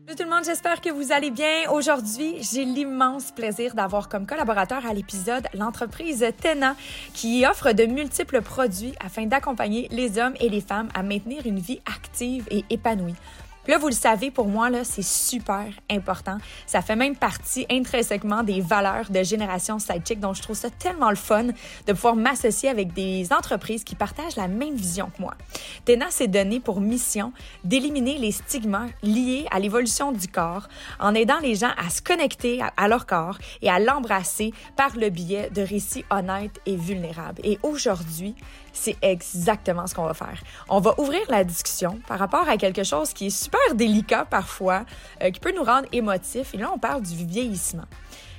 Bonjour tout le monde, j'espère que vous allez bien. Aujourd'hui, j'ai l'immense plaisir d'avoir comme collaborateur à l'épisode l'entreprise Tena qui offre de multiples produits afin d'accompagner les hommes et les femmes à maintenir une vie active et épanouie. Là, vous le savez, pour moi, là, c'est super important. Ça fait même partie intrinsèquement des valeurs de Génération Sidechick. Donc, je trouve ça tellement le fun de pouvoir m'associer avec des entreprises qui partagent la même vision que moi. Tena s'est donné pour mission d'éliminer les stigmas liés à l'évolution du corps en aidant les gens à se connecter à leur corps et à l'embrasser par le biais de récits honnêtes et vulnérables. Et aujourd'hui, c'est exactement ce qu'on va faire. On va ouvrir la discussion par rapport à quelque chose qui est super délicat parfois, euh, qui peut nous rendre émotifs. Et là, on parle du vieillissement.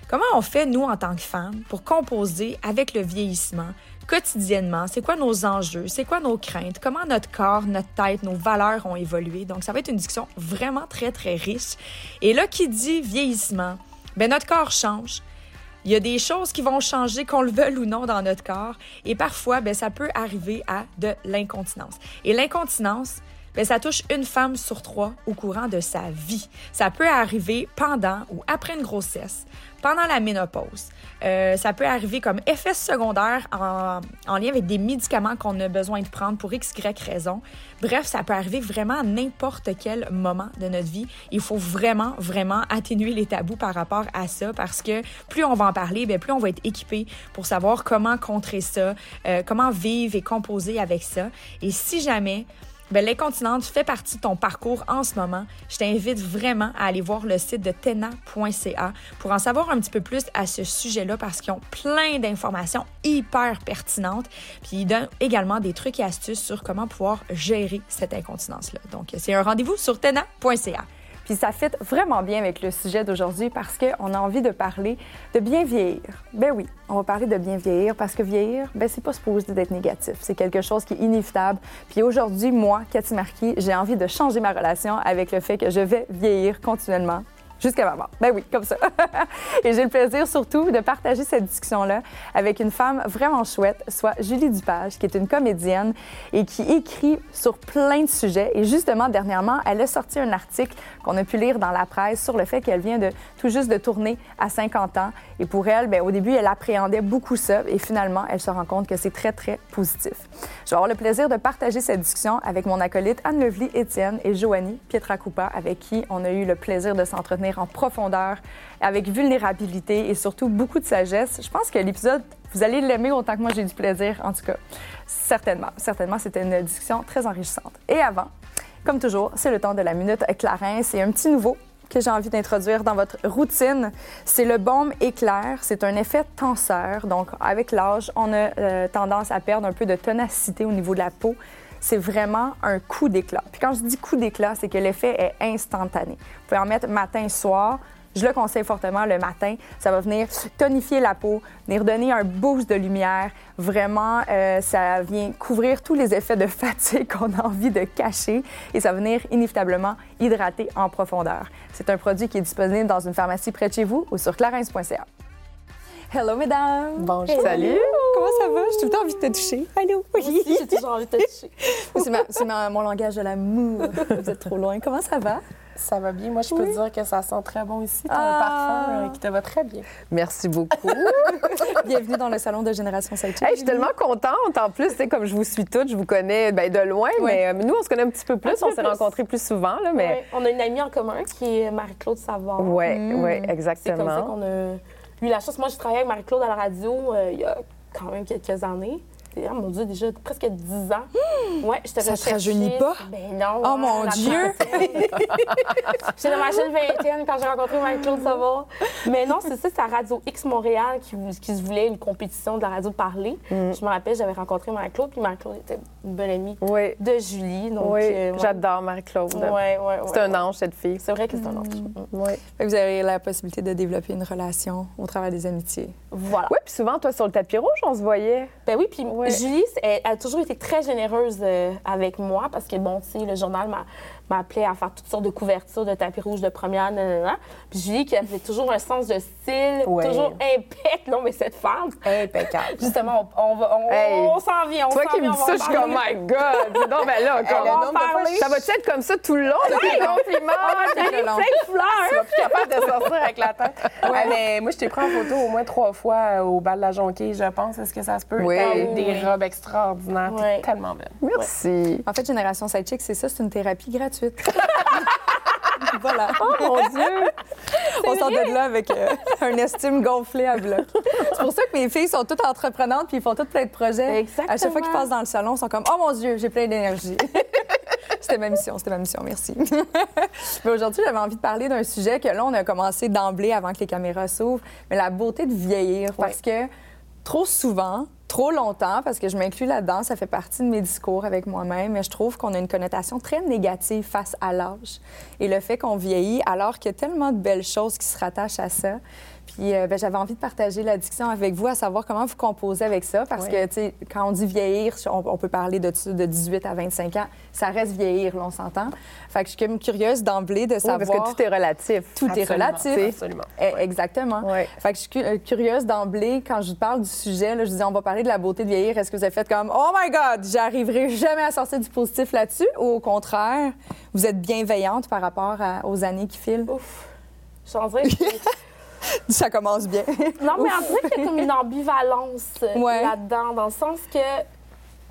Comment on fait, nous, en tant que femmes, pour composer avec le vieillissement quotidiennement? C'est quoi nos enjeux? C'est quoi nos craintes? Comment notre corps, notre tête, nos valeurs ont évolué? Donc, ça va être une discussion vraiment très, très riche. Et là, qui dit vieillissement? Ben, notre corps change. Il y a des choses qui vont changer, qu'on le veuille ou non, dans notre corps. Et parfois, ben, ça peut arriver à de l'incontinence. Et l'incontinence, ben, ça touche une femme sur trois au courant de sa vie. Ça peut arriver pendant ou après une grossesse, pendant la ménopause. Euh, ça peut arriver comme effet secondaire en, en lien avec des médicaments qu'on a besoin de prendre pour x, y raison. Bref, ça peut arriver vraiment à n'importe quel moment de notre vie. Il faut vraiment, vraiment atténuer les tabous par rapport à ça parce que plus on va en parler, bien, plus on va être équipé pour savoir comment contrer ça, euh, comment vivre et composer avec ça. Et si jamais ben, l'incontinence fait partie de ton parcours en ce moment, je t'invite vraiment à aller voir le site de tena.ca pour en savoir un petit peu plus à ce sujet-là parce qu'ils ont plein d'informations hyper pertinentes. Puis ils donnent également des trucs et astuces sur comment pouvoir gérer cette incontinence-là. Donc, c'est un rendez-vous sur tena.ca. Puis ça fit vraiment bien avec le sujet d'aujourd'hui parce qu'on a envie de parler de bien vieillir. Ben oui, on va parler de bien vieillir parce que vieillir, ben c'est pas supposé d'être négatif. C'est quelque chose qui est inévitable. Puis aujourd'hui, moi, Cathy Marquis, j'ai envie de changer ma relation avec le fait que je vais vieillir continuellement jusqu'à ma mort. Ben oui, comme ça. et j'ai le plaisir surtout de partager cette discussion-là avec une femme vraiment chouette, soit Julie Dupage, qui est une comédienne et qui écrit sur plein de sujets. Et justement, dernièrement, elle a sorti un article qu'on a pu lire dans la presse sur le fait qu'elle vient de tout juste de tourner à 50 ans. Et pour elle, bien, au début, elle appréhendait beaucoup ça et finalement, elle se rend compte que c'est très, très positif. Je le plaisir de partager cette discussion avec mon acolyte Anne-Levlie Étienne et Joanie Pietracoupa, avec qui on a eu le plaisir de s'entretenir en profondeur, avec vulnérabilité et surtout beaucoup de sagesse. Je pense que l'épisode, vous allez l'aimer autant que moi j'ai du plaisir, en tout cas. Certainement, certainement, c'était une discussion très enrichissante. Et avant, comme toujours, c'est le temps de la minute Clarence. C'est un petit nouveau que j'ai envie d'introduire dans votre routine, c'est le baume éclair. C'est un effet tenseur. Donc, avec l'âge, on a euh, tendance à perdre un peu de tonacité au niveau de la peau c'est vraiment un coup d'éclat. Puis quand je dis coup d'éclat, c'est que l'effet est instantané. Vous pouvez en mettre matin, soir. Je le conseille fortement le matin. Ça va venir tonifier la peau, venir donner un boost de lumière. Vraiment, euh, ça vient couvrir tous les effets de fatigue qu'on a envie de cacher et ça va venir inévitablement hydrater en profondeur. C'est un produit qui est disponible dans une pharmacie près de chez vous ou sur clarins.ca. Hello, mesdames! Bonjour! Salut! Comment ça va? J'ai tout le temps envie de te toucher. Allô? Oui, j'ai toujours envie de te toucher. c'est mon langage de l'amour. Vous êtes trop loin. Comment ça va? Ça va bien. Moi, je peux dire que ça sent très bon ici. Ton ah! parfum euh, qui te va très bien. Merci beaucoup. Bienvenue dans le salon de Génération Saint je suis tellement contente. En plus, comme je vous suis toutes, je vous connais ben, de loin, mais euh, nous, on se connaît un petit peu plus. on s'est rencontrés plus souvent. Là, mais... On a une amie en commun qui est Marie-Claude Savard. Oui, oui, exactement. C'est comme ça qu'on a eu la chance. Moi, j'ai travaillé avec Marie-Claude à la radio euh, il y a quand même quelques années. Oh mon Dieu, déjà presque 10 ans. Mmh! Ouais, je te Ça te rajeunit pas? Ben non. Oh mon Dieu! J'étais dans ma chaîne vingtaine quand j'ai rencontré Marie-Claude Savard. Mais non, c'est ça, c'est à Radio X Montréal qui, qui, se voulait une compétition de la radio de parler. Mmh. Je me rappelle, j'avais rencontré Marie-Claude, puis Marie-Claude était une bonne amie de Julie. Donc, oui, euh, j'adore Marie-Claude. Ouais, ouais, c'est un ange, cette fille. C'est vrai que c'est un ange. Mmh. Vous avez la possibilité de développer une relation au travers des amitiés. Voilà. Oui, puis souvent, toi, sur le tapis rouge, on se voyait. Ben oui, puis Julie, elle, a toujours été très généreuse euh, avec moi parce que, bon, tu sais, le journal m'a m'appelait à faire toutes sortes de couvertures de tapis rouge de première, nanana. Puis Julie, qui avait toujours un sens de style, Ouais. toujours impeccable. Non, mais cette femme, Impeccable. justement, on, on, va- on, Hey. on s'en vient, on Toi s'en qui me dis ça, je suis comme, my God! Non, ben là, On comme, va en parler. ça va-tu être comme ça tout le long, depuis les compliments? Plein de fleurs. Tu vas plus capable de sortir avec la tête. Ouais, mais moi, je t'ai pris en photo au moins trois fois euh, au bal de la Jonquille, je pense. Est-ce que ça se peut? Oui. T'as Oui, des oui. robes extraordinaires. T'es tellement belle. Merci. En fait, Génération Sidechick, c'est ça, c'est une thérapie gratuite. voilà. Oh mon Dieu! On sort de là avec euh, un estime gonflé à bloc. C'est pour ça que mes filles sont toutes entreprenantes puis ils font toutes plein de projets. Exactement. À chaque fois qu'ils passent dans le salon, ils sont comme « Oh mon Dieu, j'ai plein d'énergie! » C'était ma mission, c'était ma mission, merci. mais aujourd'hui, j'avais envie de parler d'un sujet que là, on a commencé d'emblée avant que les caméras s'ouvrent, mais la beauté de vieillir. Parce que trop souvent, trop longtemps, parce que je m'inclus là-dedans, ça fait partie de mes discours avec moi-même, mais je trouve qu'on a une connotation très négative face à l'âge et le fait qu'on vieillit, alors qu'il y a tellement de belles choses qui se rattachent à ça. Puis euh, ben, j'avais envie de partager la discussion avec vous, à savoir comment vous composez avec ça, parce que, tu sais, quand on dit vieillir, on, on peut parler de, de 18 à 25 ans, ça reste vieillir, là, on s'entend. Fait que je suis comme curieuse d'emblée de Oui, savoir... parce que tout est relatif. Tout est relatif. Absolument. Eh, Exactement. Ouais. Fait que je suis euh, curieuse d'emblée, quand je vous parle du sujet, là, je dis on va parler de la beauté de vieillir. Est-ce que vous avez fait comme Oh my God, j'arriverai jamais à sortir du positif là-dessus? Ou au contraire, vous êtes bienveillante par rapport à- aux années qui filent? Ouf. Je suis en train de- Ça commence bien. Non, mais on dirait qu'il y a comme une ambivalence euh, Ouais. là-dedans, dans le sens que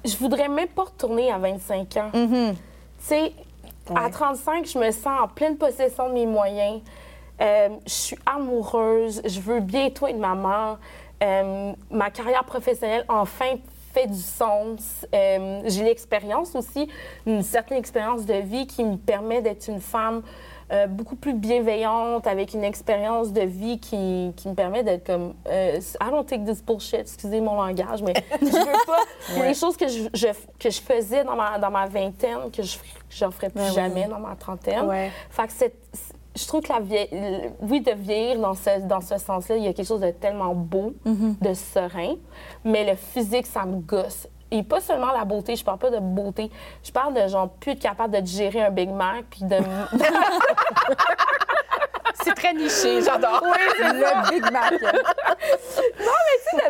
je voudrais même pas retourner à 25 ans. Mm-hmm. Tu sais, à 35, je me sens en pleine possession de mes moyens. Euh, je suis amoureuse, je veux bientôt être maman. Euh, ma carrière professionnelle, enfin, fait du sens. Euh, J'ai l'expérience aussi, une certaine expérience de vie qui me permet d'être une femme euh, beaucoup plus bienveillante, avec une expérience de vie qui, qui me permet d'être comme... euh, I don't take this bullshit, excusez mon langage, mais je veux pas... Des choses que je, je- que je faisais dans ma, dans ma vingtaine que je n'en ferai plus Ben oui. jamais dans ma trentaine. Ouais. Fait que c'est- je trouve que la vie, oui, de vieillir dans ce, dans ce sens-là, il y a quelque chose de tellement beau, de serein, mais le physique, ça me gosse. Et pas seulement la beauté, je parle pas de beauté, je parle de genre plus être capable de digérer un Big Mac, puis de... C'est très niché, j'adore. Le Big Mac. de,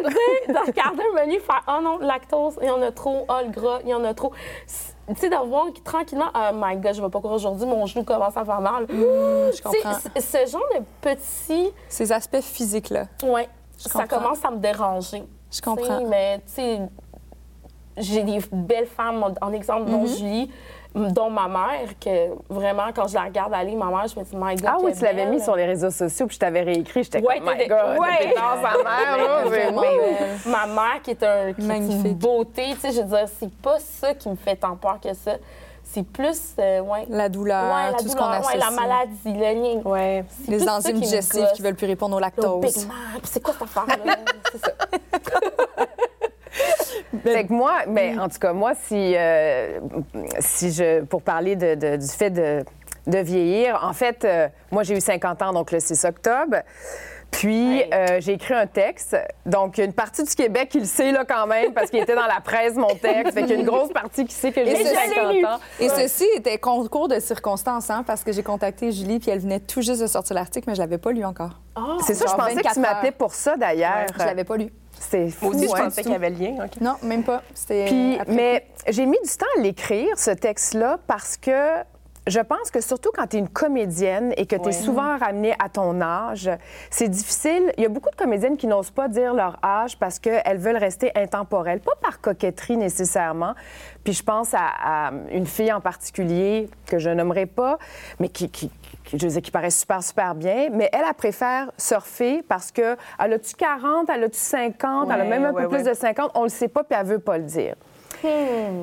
dire- de regarder un menu, faire « Oh non, lactose, il y en a trop. Oh, le gras, il y en a trop. » Tu sais, d'avoir tranquillement « Oh my God, je vais pas courir aujourd'hui, mon genou commence à faire mal. je Tu sais, comprends. ce genre de petits... Ces aspects physiques-là. Ouais, ça commence à me déranger. Je comprends. Tu sais, Mais, tu sais, j'ai des belles femmes, en- exemple, dont Mm-hmm. Julie, dont ma mère, que vraiment, quand je la regarde aller, ma mère, je me dis « My God, Ah oui, tu l'avais mis sur les réseaux sociaux, puis je t'avais réécrit. J'étais Ouais, comme, my t'étais- God, ouais. t'étais dans sa mère, là. Vraiment. mais ma mère qui est, un, qui est une Magnifique. beauté, tu sais, je veux dire, c'est pas ça qui me fait tant peur que ça. C'est plus, euh, ouais. La douleur, ouais, la tout ce qu'on douleur, ouais, associe. la maladie, le lien. Ouais. Les enzymes gosse. qui veulent plus répondre au lactose. C'est quoi cette affaire-là? c'est ça. Fait que moi, mais en tout cas, moi, si, euh, si je, pour parler de- de- du fait de, de vieillir, en fait, euh, moi, j'ai eu 50 ans, donc le 6 octobre. Puis, Hey. euh, j'ai écrit un texte. Donc, une partie du Québec qui le sait, là, quand même, parce qu'il était dans la presse, mon texte. Fait qu'il y a une grosse partie qui sait que j'ai Et eu je 50 l'ai lu. ans. Et ceci était concours de circonstances, hein, parce que j'ai contacté Julie, puis elle venait tout juste de sortir l'article, mais je l'avais pas lu encore. C'est ça, je pensais que 24 tu m'appelais pour ça, d'ailleurs. Je l'avais pas lu. C'est fou, Moi aussi, je hein, pensais du qu'il y avait le lien. Non, même pas. C'était Puis, mais j'ai mis du temps à l'écrire, ce texte-là, parce que je pense que surtout quand tu es une comédienne et que tu es Ouais. souvent ramenée à ton âge, c'est difficile. Il y a beaucoup de comédiennes qui n'osent pas dire leur âge parce qu'elles veulent rester intemporelles, pas par coquetterie nécessairement. Puis je pense à, à une fille en particulier que je nommerai pas, mais qui, qui, qui- je veux dire, qui paraît super, super bien, mais elle, elle préfère surfer parce que elle a-tu 40, elle a-tu 50, elle a même un ouais, peu plus de 50, on le sait pas puis elle veut pas le dire.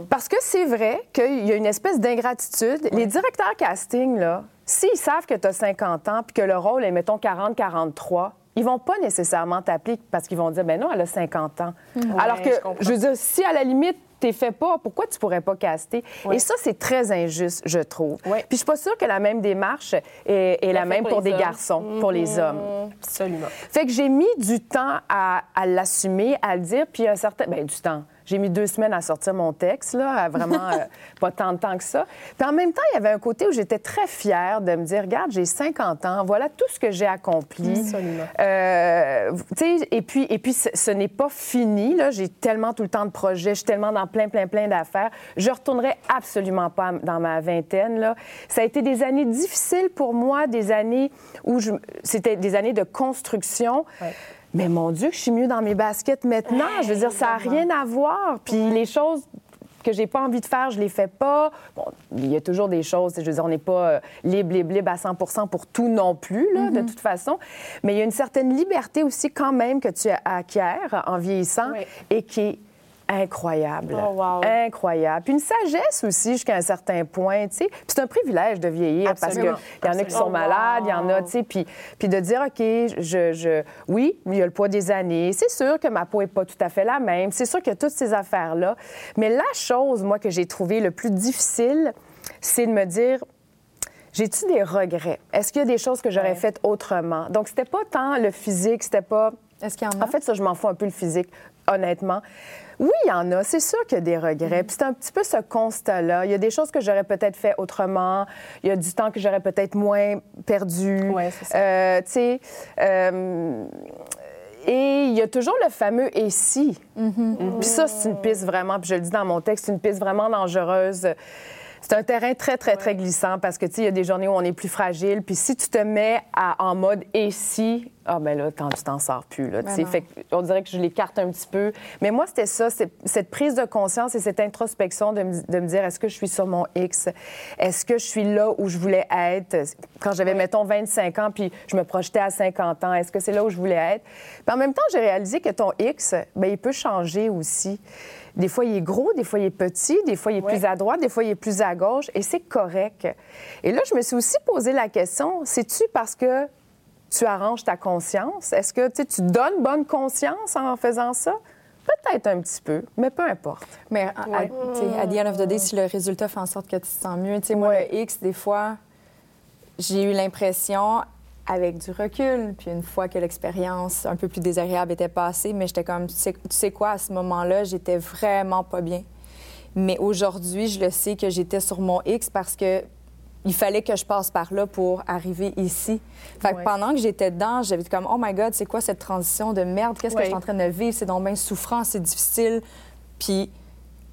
Parce que c'est vrai qu'il y a une espèce d'ingratitude. Les directeurs casting, là, s'ils savent que tu as 50 ans puis que le rôle est, mettons, 40-43, ils vont pas nécessairement t'appeler parce qu'ils vont dire, ben non, elle a 50 ans. Alors que, je je veux dire, si à la limite, t'es fait pas, pourquoi tu pourrais pas caster? Et ça, c'est très injuste, je trouve. Ouais. Puis je suis pas sûre que la même démarche est, est la même pour des hommes. garçons, pour les hommes. Absolument. Fait que j'ai mis du temps à, à l'assumer, à le dire, puis un certain... Bien, du temps. J'ai mis deux semaines à sortir mon texte, là, à vraiment euh, pas tant de temps que ça. Puis en même temps, il y avait un côté où j'étais très fière de me dire, regarde, j'ai 50 ans, voilà tout ce que j'ai accompli. Absolument. Euh, et puis, et puis ce, ce n'est pas fini, là. J'ai tellement tout le temps de projets, je suis tellement dans plein, plein, plein d'affaires. Je retournerai absolument pas dans ma vingtaine, là. Ça a été des années difficiles pour moi, des années où je... c'était des années de construction. Ouais. Mais mon Dieu, je suis mieux dans mes baskets maintenant. je veux dire, ça n'a rien à voir. Puis les choses que j'ai pas envie de faire, je les fais pas. Bon, il y a toujours des choses, je veux dire, on n'est pas euh, libre, libre, libre à 100% pour tout non plus, là, de toute façon. Mais il y a une certaine liberté aussi quand même que tu acquiers en vieillissant Oui. et qui est incroyable. Oh, wow. Incroyable. Puis une sagesse aussi jusqu'à un certain point, tu sais. Puis c'est un privilège de vieillir Absolument. parce qu'il y en a qui sont malades, il y en a, tu sais, puis, puis de dire, OK, je, je- oui, il y a le poids des années. C'est sûr que ma peau n'est pas tout à fait la même. C'est sûr qu'il y a toutes ces affaires-là. Mais la chose, moi, que j'ai trouvé le plus difficile, c'est de me dire, j'ai-tu des regrets? Est-ce qu'il y a des choses que j'aurais faites autrement? Donc, c'était pas tant le physique, c'était pas... Est-ce qu'il y en a? En fait, ça, je m'en fous un peu le physique, honnêtement. Oui, il y en a. C'est sûr qu'il y a des regrets. Puis c'est un petit peu ce constat-là. Il y a des choses que j'aurais peut-être fait autrement. Il y a du temps que j'aurais peut-être moins perdu. Ouais, c'est ça. Euh, tu sais. euh, et il y a toujours le fameux et si? Mm-hmm. Puis ça, c'est une piste vraiment, puis je le dis dans mon texte, c'est une piste vraiment dangereuse. C'est un terrain très, très, très glissant parce que, tu sais, il y a des journées où on est plus fragile. Puis si tu te mets à- en mode et si, ah ben là, quand tu t'en sors plus, là, Ben. Fait on dirait que je l'écarte un petit peu. Mais moi, c'était ça, cette prise de conscience et cette introspection de me, de me dire, est-ce que je suis sur mon X? Est-ce que je suis là où je voulais être? Quand j'avais, mettons, 25 ans, puis je me projetais à 50 ans, est-ce que c'est là où je voulais être? Puis en même temps, j'ai réalisé que ton X, ben il peut changer aussi. Des fois, il est gros, des fois, il est petit, des fois, il est plus à droite, des fois, il est plus à gauche, et c'est correct. Et là, je me suis aussi posé la question, c'est-tu parce que tu arranges ta conscience? Est-ce que tu donnes bonne conscience en faisant ça? Peut-être un petit peu, mais peu importe. Mais à, à- tu sais, à the end of the day, si le résultat fait en sorte que tu te sens mieux, tu sais, moi, le X, des fois, j'ai eu l'impression, avec du recul, puis une fois que l'expérience un peu plus désagréable était passée, mais j'étais comme, tu sais, tu sais quoi, à ce moment-là, j'étais vraiment pas bien. Mais aujourd'hui, je le sais que j'étais sur mon X parce que il fallait que je passe par là pour arriver ici. Fait que Ouais. pendant que j'étais dedans, j'avais comme oh my god, c'est quoi cette transition de merde? Qu'est-ce que je suis en train de vivre? C'est donc bien souffrant, c'est difficile. Puis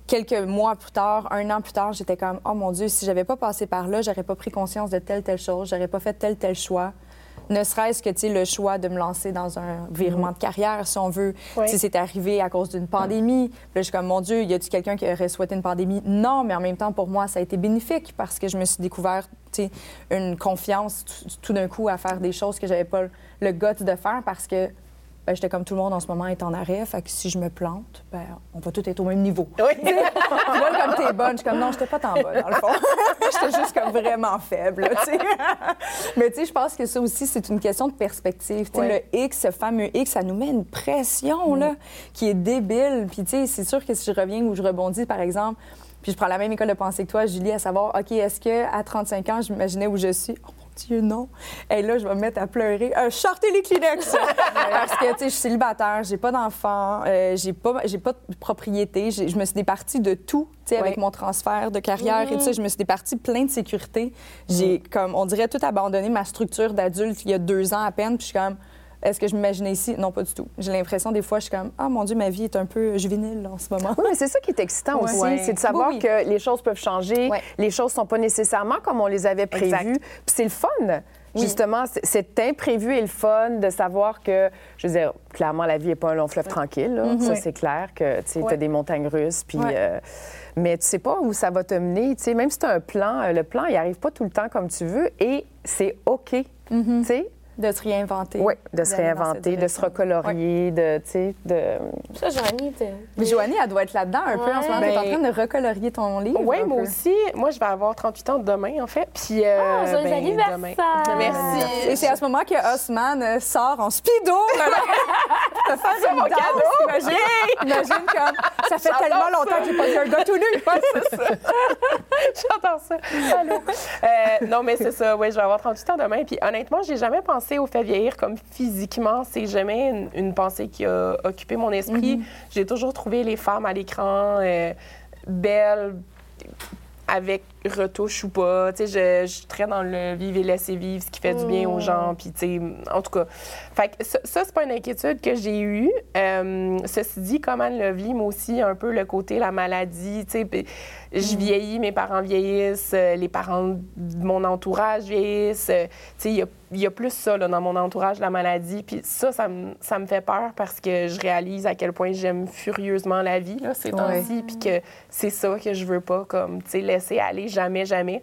quelques mois plus tard, un an plus tard, j'étais comme oh mon dieu, si j'avais pas passé par là, j'aurais pas pris conscience de telle telle chose, j'aurais pas fait tel tel choix. Ne serait-ce que le choix de me lancer dans un virement de carrière, si on veut. Si c'est arrivé à cause d'une pandémie. Puis là, je suis comme, mon Dieu, y a-tu quelqu'un qui aurait souhaité une pandémie? Non, mais en même temps, pour moi, ça a été bénéfique parce que je me suis découvert une confiance tout, tout d'un coup à faire des choses que j'avais pas le guts de faire parce que ben, j'étais comme tout le monde en ce moment est en arrêt. Fait que si je me plante, ben, on va tous être au même niveau. Oui. Puis là, comme t'es bonne, je suis comme non, j'étais pas tant bonne, dans le fond. j'étais juste comme vraiment faible. Mais tu sais, je pense que ça aussi, c'est une question de perspective. Le X, ce fameux X, ça nous met une pression, là, qui est débile. Puis tu sais, c'est sûr que si je reviens ou je rebondis, par exemple, puis je prends la même école de pensée que toi, Julie, à savoir, OK, est-ce qu'à 35 ans, je m'imaginais où je suis? Oh Dieu, non. Et là, je vais me mettre à pleurer. Euh, sortez les Kleenex! Parce que, tu sais, je suis célibataire, j'ai pas d'enfant, euh, j'ai pas, pas de propriété. Je me suis départie de tout, tu sais, avec mon transfert de carrière et tout ça. Je me suis départie plein de sécurité. J'ai, comme, on dirait, tout abandonné ma structure d'adulte il y a deux ans à peine. Puis je suis comme, est-ce que je m'imaginais ici? Non, pas du tout. J'ai l'impression, des fois, je suis comme, ah, mon Dieu, ma vie est un peu juvénile en ce moment. Oui, mais c'est ça qui est excitant Ouais. aussi, Ouais. c'est de savoir Oui, oui. que les choses peuvent changer, Ouais. les choses sont pas nécessairement comme on les avait prévues. Puis c'est le fun. Justement, c'est- cet imprévu et le fun de savoir que, je veux dire, clairement, la vie n'est pas un long fleuve tranquille. là. Ça, c'est clair que tu as des montagnes russes. Puis, euh, mais tu sais pas où ça va te mener. tu sais, Même si tu as un plan, euh, le plan, il arrive pas tout le temps comme tu veux et c'est OK. tu sais. De se réinventer. Oui, de se réinventer, de se recolorier, de, tu sais, de... Ça, Joanie, t'es- Mais Joanie, elle doit être là-dedans un peu en ce moment. Ouais. Tu es en Ben- train de recolorier ton livre. Oui, moi peu. aussi. Moi, je vais avoir 38 ans demain, en fait. Puis, euh, Ah, joyeux ben, anniversaire! demain. Merci. Et c'est à ce moment que Osman euh, sort en speedo. te faire une danse, Imagine, imagine comme ça fait tellement longtemps que j'ai pas vu un gars tout nu. J'adore ça. Allô. Euh, non, mais c'est ça. Oui, je vais avoir 38 ans demain. Puis honnêtement, j'ai jamais pensé au fait vieillir comme physiquement. C'est jamais une, une pensée qui a occupé mon esprit. J'ai toujours trouvé les femmes à l'écran euh, belles, avec retouche ou pas. Tu sais, je, je suis très dans le vivre et laisser vivre, ce qui fait du bien aux gens. Puis, tu sais, en tout cas, fait que ça, ça, c'est pas une inquiétude que j'ai eue. Euh, ceci dit, comme Anne le vit, moi aussi, un peu le côté, la maladie, tu sais, je vieillis, mes parents vieillissent, euh, les parents de mon entourage vieillissent. euh, tu sais, il y a, il y a plus ça, là, dans mon entourage, la maladie. Puis ça, ça me, ça me fait peur parce que je réalise à quel point j'aime furieusement la vie, là, ces temps-ci, puis que c'est ça que je veux pas, comme, tu sais, laisser aller jamais, jamais.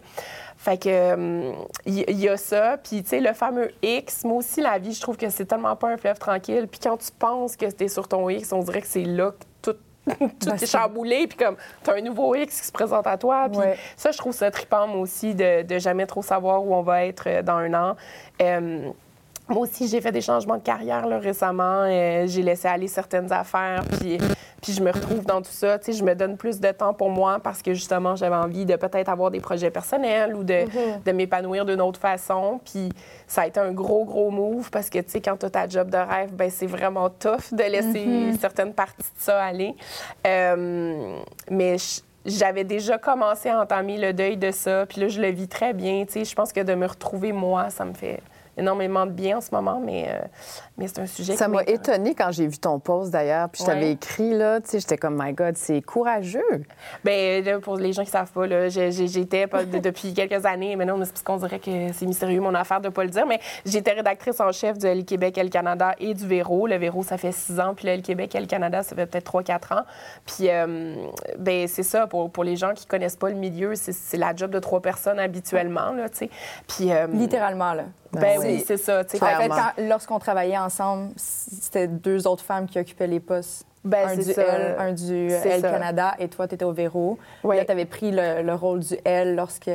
Fait que, euh, il il y, a ça. Puis, tu sais, le fameux X, moi aussi, la vie, je trouve que c'est tellement pas un fleuve tranquille. Puis quand tu penses que t'es sur ton X, on dirait que c'est là que tout, tout est chamboulé. Puis comme, t'as un nouveau X qui se présente à toi. Puis Ouais. ça, je trouve ça trippant, moi aussi, de, de jamais trop savoir où on va être euh, dans un an. Euh, moi aussi, j'ai fait des changements de carrière là, récemment. Euh, j'ai laissé aller certaines affaires, puis, puis je me retrouve dans tout ça. Tu sais, je me donne plus de temps pour moi parce que justement, j'avais envie de peut-être avoir des projets personnels ou de, de m'épanouir d'une autre façon. Puis ça a été un gros, gros move parce que, tu sais, quand tu as ta job de rêve, ben c'est vraiment tough de laisser certaines parties de ça aller. Euh, mais je- j'avais déjà commencé à entamer le deuil de ça. Puis là, je le vis très bien. Tu sais, je pense que de me retrouver moi, ça me fait énormément de bien en ce moment, mais, euh, mais c'est un sujet Ça m'a étonnée quand j'ai vu ton post d'ailleurs, puis je t'avais écrit là, tu sais, j'étais comme my God, c'est courageux. Ben là, pour les gens qui savent pas, là, j'étais pas de- depuis quelques années, mais non, mais c'est parce qu'on dirait que c'est mystérieux mon affaire de pas le dire, mais j'étais rédactrice en chef du Le Québec et le Canada et du Véro. Le Véro, ça fait six ans, puis le Le Québec et le Canada, ça fait peut-être trois, quatre ans. Puis, euh, ben c'est ça, pour, pour les gens qui connaissent pas le milieu, c'est- la job de trois personnes habituellement, là, tu sais. Puis, euh, Littéralement, là. ben oui, c'est ça, tu sais. En lorsqu'on travaillait ensemble, c'était deux autres femmes qui occupaient les postes. Ben, un du ça. L, un du L ça. Canada, et toi, tu étais au Véro. Oui. Là, tu avais pris le, le rôle du L lorsque.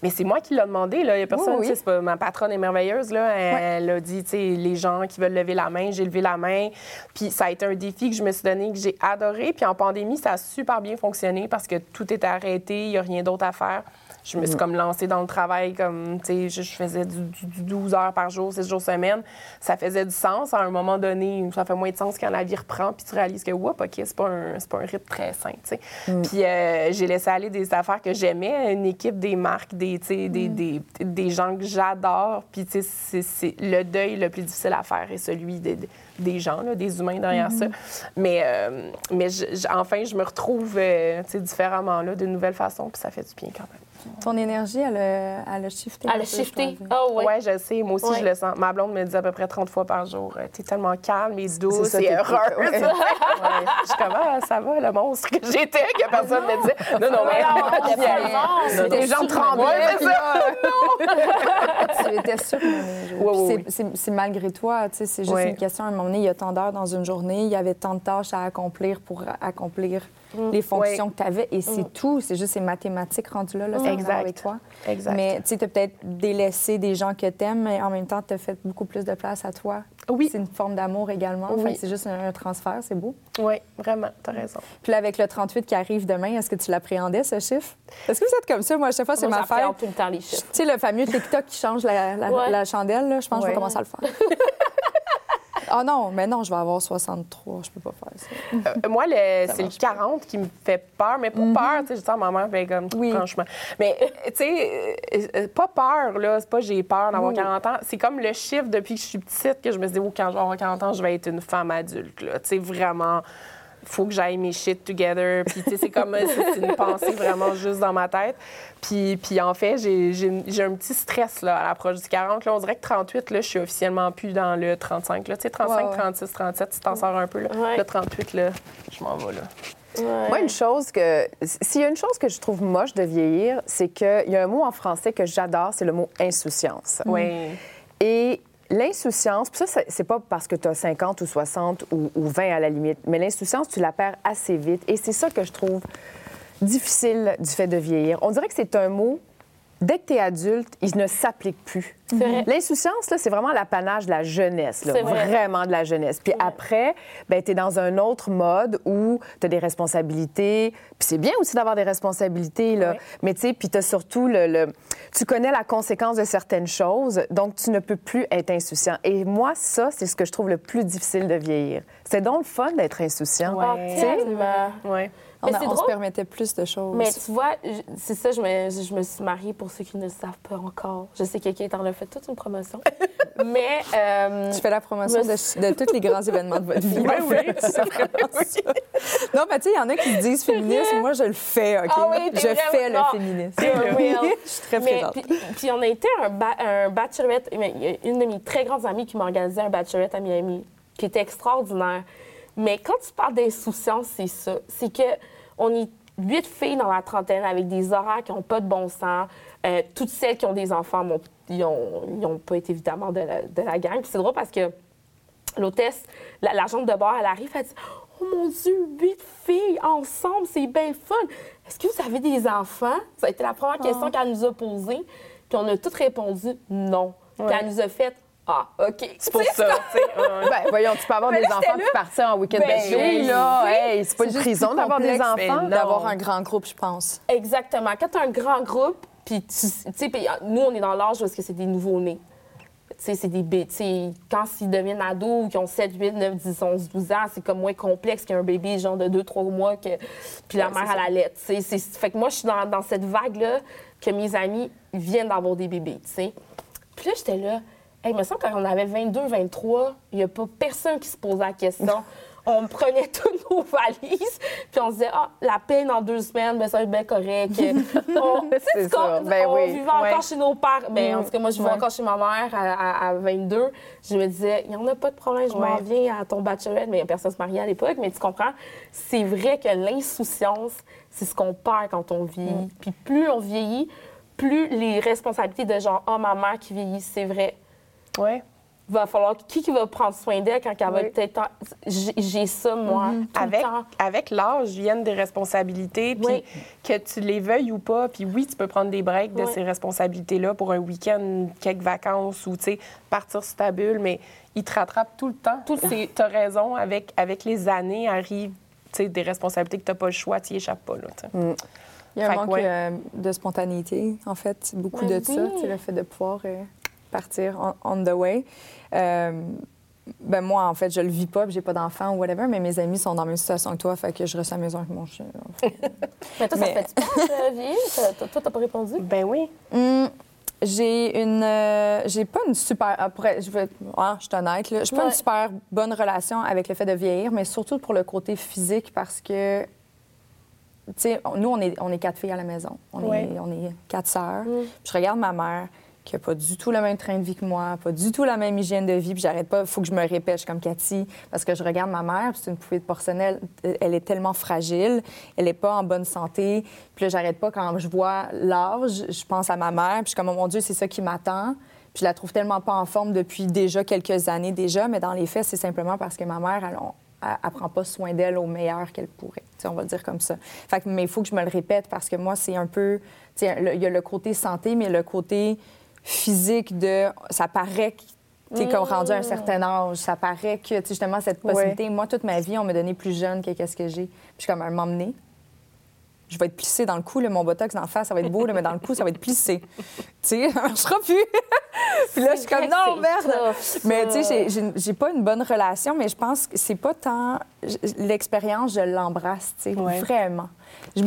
Mais c'est moi qui l'ai demandé. Là. Il y a personne, Oui, pas ma patronne est merveilleuse. Là. Elle, elle a dit, tu sais, les gens qui veulent lever la main, j'ai levé la main. Puis ça a été un défi que je me suis donné, que j'ai adoré. Puis en pandémie, ça a super bien fonctionné parce que tout était arrêté, il n'y a rien d'autre à faire. Je me suis Mm. comme lancée dans le travail, comme, tu sais, je, je faisais du, du- du 12 heures par jour, 6 jours semaine. Ça faisait du sens. À un moment donné, ça fait moins de sens quand la vie reprend, puis tu réalises que, oups, OK, c'est pas un, pas un rythme très sain, tu sais. Mm. Puis euh, j'ai laissé aller des affaires que j'aimais, une équipe, des marques, des, sais, Mm. des, des, des gens que j'adore. Puis, tu sais, c'est- le deuil le plus difficile à faire est celui des, des gens, là, des humains derrière Mm-hmm. ça. Mais, euh, mais je- je- enfin, je me retrouve, euh, tu sais, différemment, là, d'une nouvelle façon, puis ça fait du bien quand même. Ton énergie, elle a, elle a shifté. Elle a shifté. Ah Ouais. ouais. je sais. Moi aussi, Ouais. je le sens. Ma blonde me dit à peu près 30 fois par jour euh, T'es tellement calme et douce et heureuse. ouais. Je suis comme Ah, ça va, le monstre que j'étais, que personne ne me disait. Non, non, mais. T'es surmené. tremblaient, c'est ça. tu étais surmenée. Oui, oui, Puis c'est- malgré toi, tu sais, c'est juste Ouais. une question. À un moment donné, il y a tant d'heures dans une journée, il y avait tant de tâches à accomplir pour accomplir les fonctions que tu avais, et c'est tout. C'est juste ces mathématiques rendues là, là ça Exact. avec toi. Exact. Mais tu sais, tu as peut-être délaissé des gens que tu aimes, mais en même temps, tu as fait beaucoup plus de place à toi. Oui. C'est une forme d'amour également. Oui. C'est juste un, un transfert, c'est beau. Oui, vraiment, t'as raison. Puis là, avec le 38 qui arrive demain, est-ce que tu l'appréhendais, ce chiffre? Est-ce que vous êtes comme ça? Moi, à chaque fois, c'est Moi, ma fête. tout le temps les chiffres. Tu sais, le fameux TikTok qui change la, la- Ouais. la chandelle, là, je pense que je Ouais. vais commencer à le faire. Ah non, mais non, je vais avoir 63, je peux pas faire ça. Euh, moi, le- c'est le 40 qui me fait peur, mais pas peur, tu sais, je dis à ma mère, ben, comme, Oui. franchement. Mais, euh, tu sais, euh, pas peur, là, c'est pas j'ai peur d'avoir 40 ans, c'est comme le chiffre depuis que je suis petite que je me dis, oh, quand je vais avoir 40 ans, je vais être une femme adulte, là, tu sais, vraiment. Faut que j'aille mes shit together. Puis, tu sais, c'est comme c'est une pensée vraiment juste dans ma tête. Puis, puis en fait, j'ai j'ai- j'ai un petit stress là, à l'approche du 40. Là, on dirait que 38, là, je suis officiellement plus dans le 35. Là. Tu sais, 35, Ouais, ouais. 36, 37, tu t'en sors un peu. Là. Ouais. Le 38, là, je m'en vais là. Ouais. Moi, une chose que. S'il y a une chose que je trouve moche de vieillir, c'est qu'il y a un mot en français que j'adore, c'est le mot insouciance. Oui. Et l'insouciance, puis ça, c'est- pas parce que tu as 50 ou 60 ou, ou 20 à la limite, mais l'insouciance, tu la perds assez vite. Et c'est ça que je trouve difficile du fait de vieillir. On dirait que c'est un mot, dès que tu es adulte, il ne s'applique plus. Vrai. L'insouciance, là, c'est vraiment l'apanage de la jeunesse, là. C'est vrai. vraiment de la jeunesse. Puis après, ben, tu es dans un autre mode où tu as des responsabilités. Puis c'est bien aussi d'avoir des responsabilités, là. Mais tu sais, puis tu as surtout le, le- Tu connais la conséquence de certaines choses, donc tu ne peux plus être insouciant. Et moi, ça, c'est ce que je trouve le plus difficile de vieillir. C'est donc le fun d'être insouciant. Ouais. On, a- on se permettait plus de choses. Mais tu vois, c'est ça, je me, je me suis mariée pour ceux qui ne le savent pas encore. Je sais que Kate en a fait toute une promotion. Mais. euh, Je fais la promotion de, de tous les grands événements de votre vie. Oui, en oui, vraiment ça. Non, mais tu sais, il y en a qui se disent féministe. Moi, je le fais, OK? Ah oui, je fais le real. je suis très Mais, présente. puis, puis on a été un, ba- un bachelorette. une de mes très grandes amies qui m'a organisé un bachelorette à Miami, qui était extraordinaire. Mais quand tu parles d'insouciance, c'est ça. C'est que on est huit filles dans la trentaine avec des horaires qui n'ont pas de bon sens. Euh, toutes celles qui ont des enfants, n'ont pas été évidemment de la, de la gang. Puis c'est drôle parce que l'hôtesse, la, l'agente de bord, elle arrive, elle dit Oh mon Dieu, huit filles ensemble, c'est bien fun. Est-ce que vous avez des enfants? Ça a été la première question qu'elle nous a posée. Puis on a toutes répondu non. Puis Ouais. elle nous a fait Ah, OK. C'est pour ça. Ben, voyons, tu peux avoir Mais des là, enfants puis partir en week-end Ben de oui, là. oui. Hey, c'est pas une juste prison d'avoir des enfants. ben D'avoir un grand groupe, je pense. Exactement. Quand tu as un grand groupe, puis tu sais, euh, nous, on est dans l'âge où est-ce que c'est des nouveaux-nés. Tu sais, c'est des bébés. Quand ils deviennent ados ou qu'ils ont 7, 8, 9, 10, 11, 12 ans, c'est comme moins complexe qu'un bébé, genre de 2, 3 mois, que... puis la mère à la lettre. tu sais. C'est- Fait que moi, je suis dans, dans cette vague-là que mes amis viennent d'avoir des bébés, tu sais. Puis là, j'étais là. Hey, il me semble quand on avait 22, 23, il n'y a pas personne qui se posait la question. On prenait toutes nos valises, puis on se disait, ah, la peine en deux semaines, ben, ça va être bien correct. On, C'est sûr. Ben on oui. vivait encore chez nos pères. Ben, en tout cas, moi, je vivais Ouais. encore chez ma mère à, à- à 22. Je me disais, il n'y en a pas de problème, je m'en viens à ton bachelorette, mais personne ne se mariait à l'époque. Mais tu comprends, c'est vrai que l'insouciance, c'est ce qu'on perd quand on vieillit. Puis plus on vieillit, plus les responsabilités de genre, ah, ma mère qui vieillit, c'est vrai Ouais. va falloir qui qui va prendre soin d'elle quand elle va Oui. peut-être en- j'ai ça moi tout Avec, le temps avec l'âge viennent des responsabilités, puis Oui. que tu les veuilles ou pas. Puis oui, tu peux prendre des breaks de Oui. ces responsabilités-là pour un week-end, quelques vacances ou, tu sais, partir sur ta bulle, mais ils te rattrapent tout le temps. Tout le temps. Tu as raison, avec, avec les années arrivent tu sais, des responsabilités que tu n'as pas le choix, tu n'y échappes pas. Là, tu sais. Il y a un Fait manque ouais. euh, de spontanéité, en fait, beaucoup Ben de ça, oui. tu sais, le fait de pouvoir euh, partir on, on the way. Euh, ben moi, en fait, je le vis pas, j'ai pas d'enfant ou whatever, mais mes amis sont dans la même situation que toi, fait que je reste à la maison avec mon chien. mais toi ça Mais- te fait peur toi t'as pas répondu? Ben oui. Hum, j'ai une. euh, j'ai pas une super. Après, je vais. ah, je suis honnête, là. J'ai pas Ouais. une super bonne relation avec le fait de vieillir, mais surtout pour le côté physique parce que. Tu sais, nous, on est, on est quatre filles à la maison. On, Ouais. est, on est quatre sœurs. Mm. Puis Je regarde ma mère qui a pas du tout le même train de vie que moi, pas du tout la même hygiène de vie, puis j'arrête pas, il faut que je me répète, comme Cathy, parce que je regarde ma mère, c'est une poupée de porcelaine, elle est tellement fragile, elle est pas en bonne santé, puis là, j'arrête pas quand je vois l'âge, je pense à ma mère, puis je suis comme, oh mon Dieu, c'est ça qui m'attend. Puis je la trouve tellement pas en forme depuis déjà quelques années déjà, mais dans les faits, c'est simplement parce que ma mère, elle, on- elle, prend pas soin d'elle au meilleur qu'elle pourrait. On va le dire comme ça. Fait que, mais il faut que je me le répète parce que moi, c'est un peu. Il y a le côté santé, mais le côté physique de. Ça paraît que tu es comme rendu à un certain âge. Ça paraît que, justement, cette Ouais. possibilité. Moi, toute ma vie, on m'a donné plus jeune que qu'est-ce que j'ai. Puis je suis comme, à m'emmener. Je vais être plissée dans le cou, là, mon botox d'en face, ça va être beau, là, mais dans le cou, ça va être plissé. tu sais, ça marchera plus. Puis là, je suis comme, non, merde. tough, Mais tu sais, j'ai- pas une bonne relation, mais je pense que c'est pas tant. L'expérience, je l'embrasse, tu sais, Ouais. vraiment.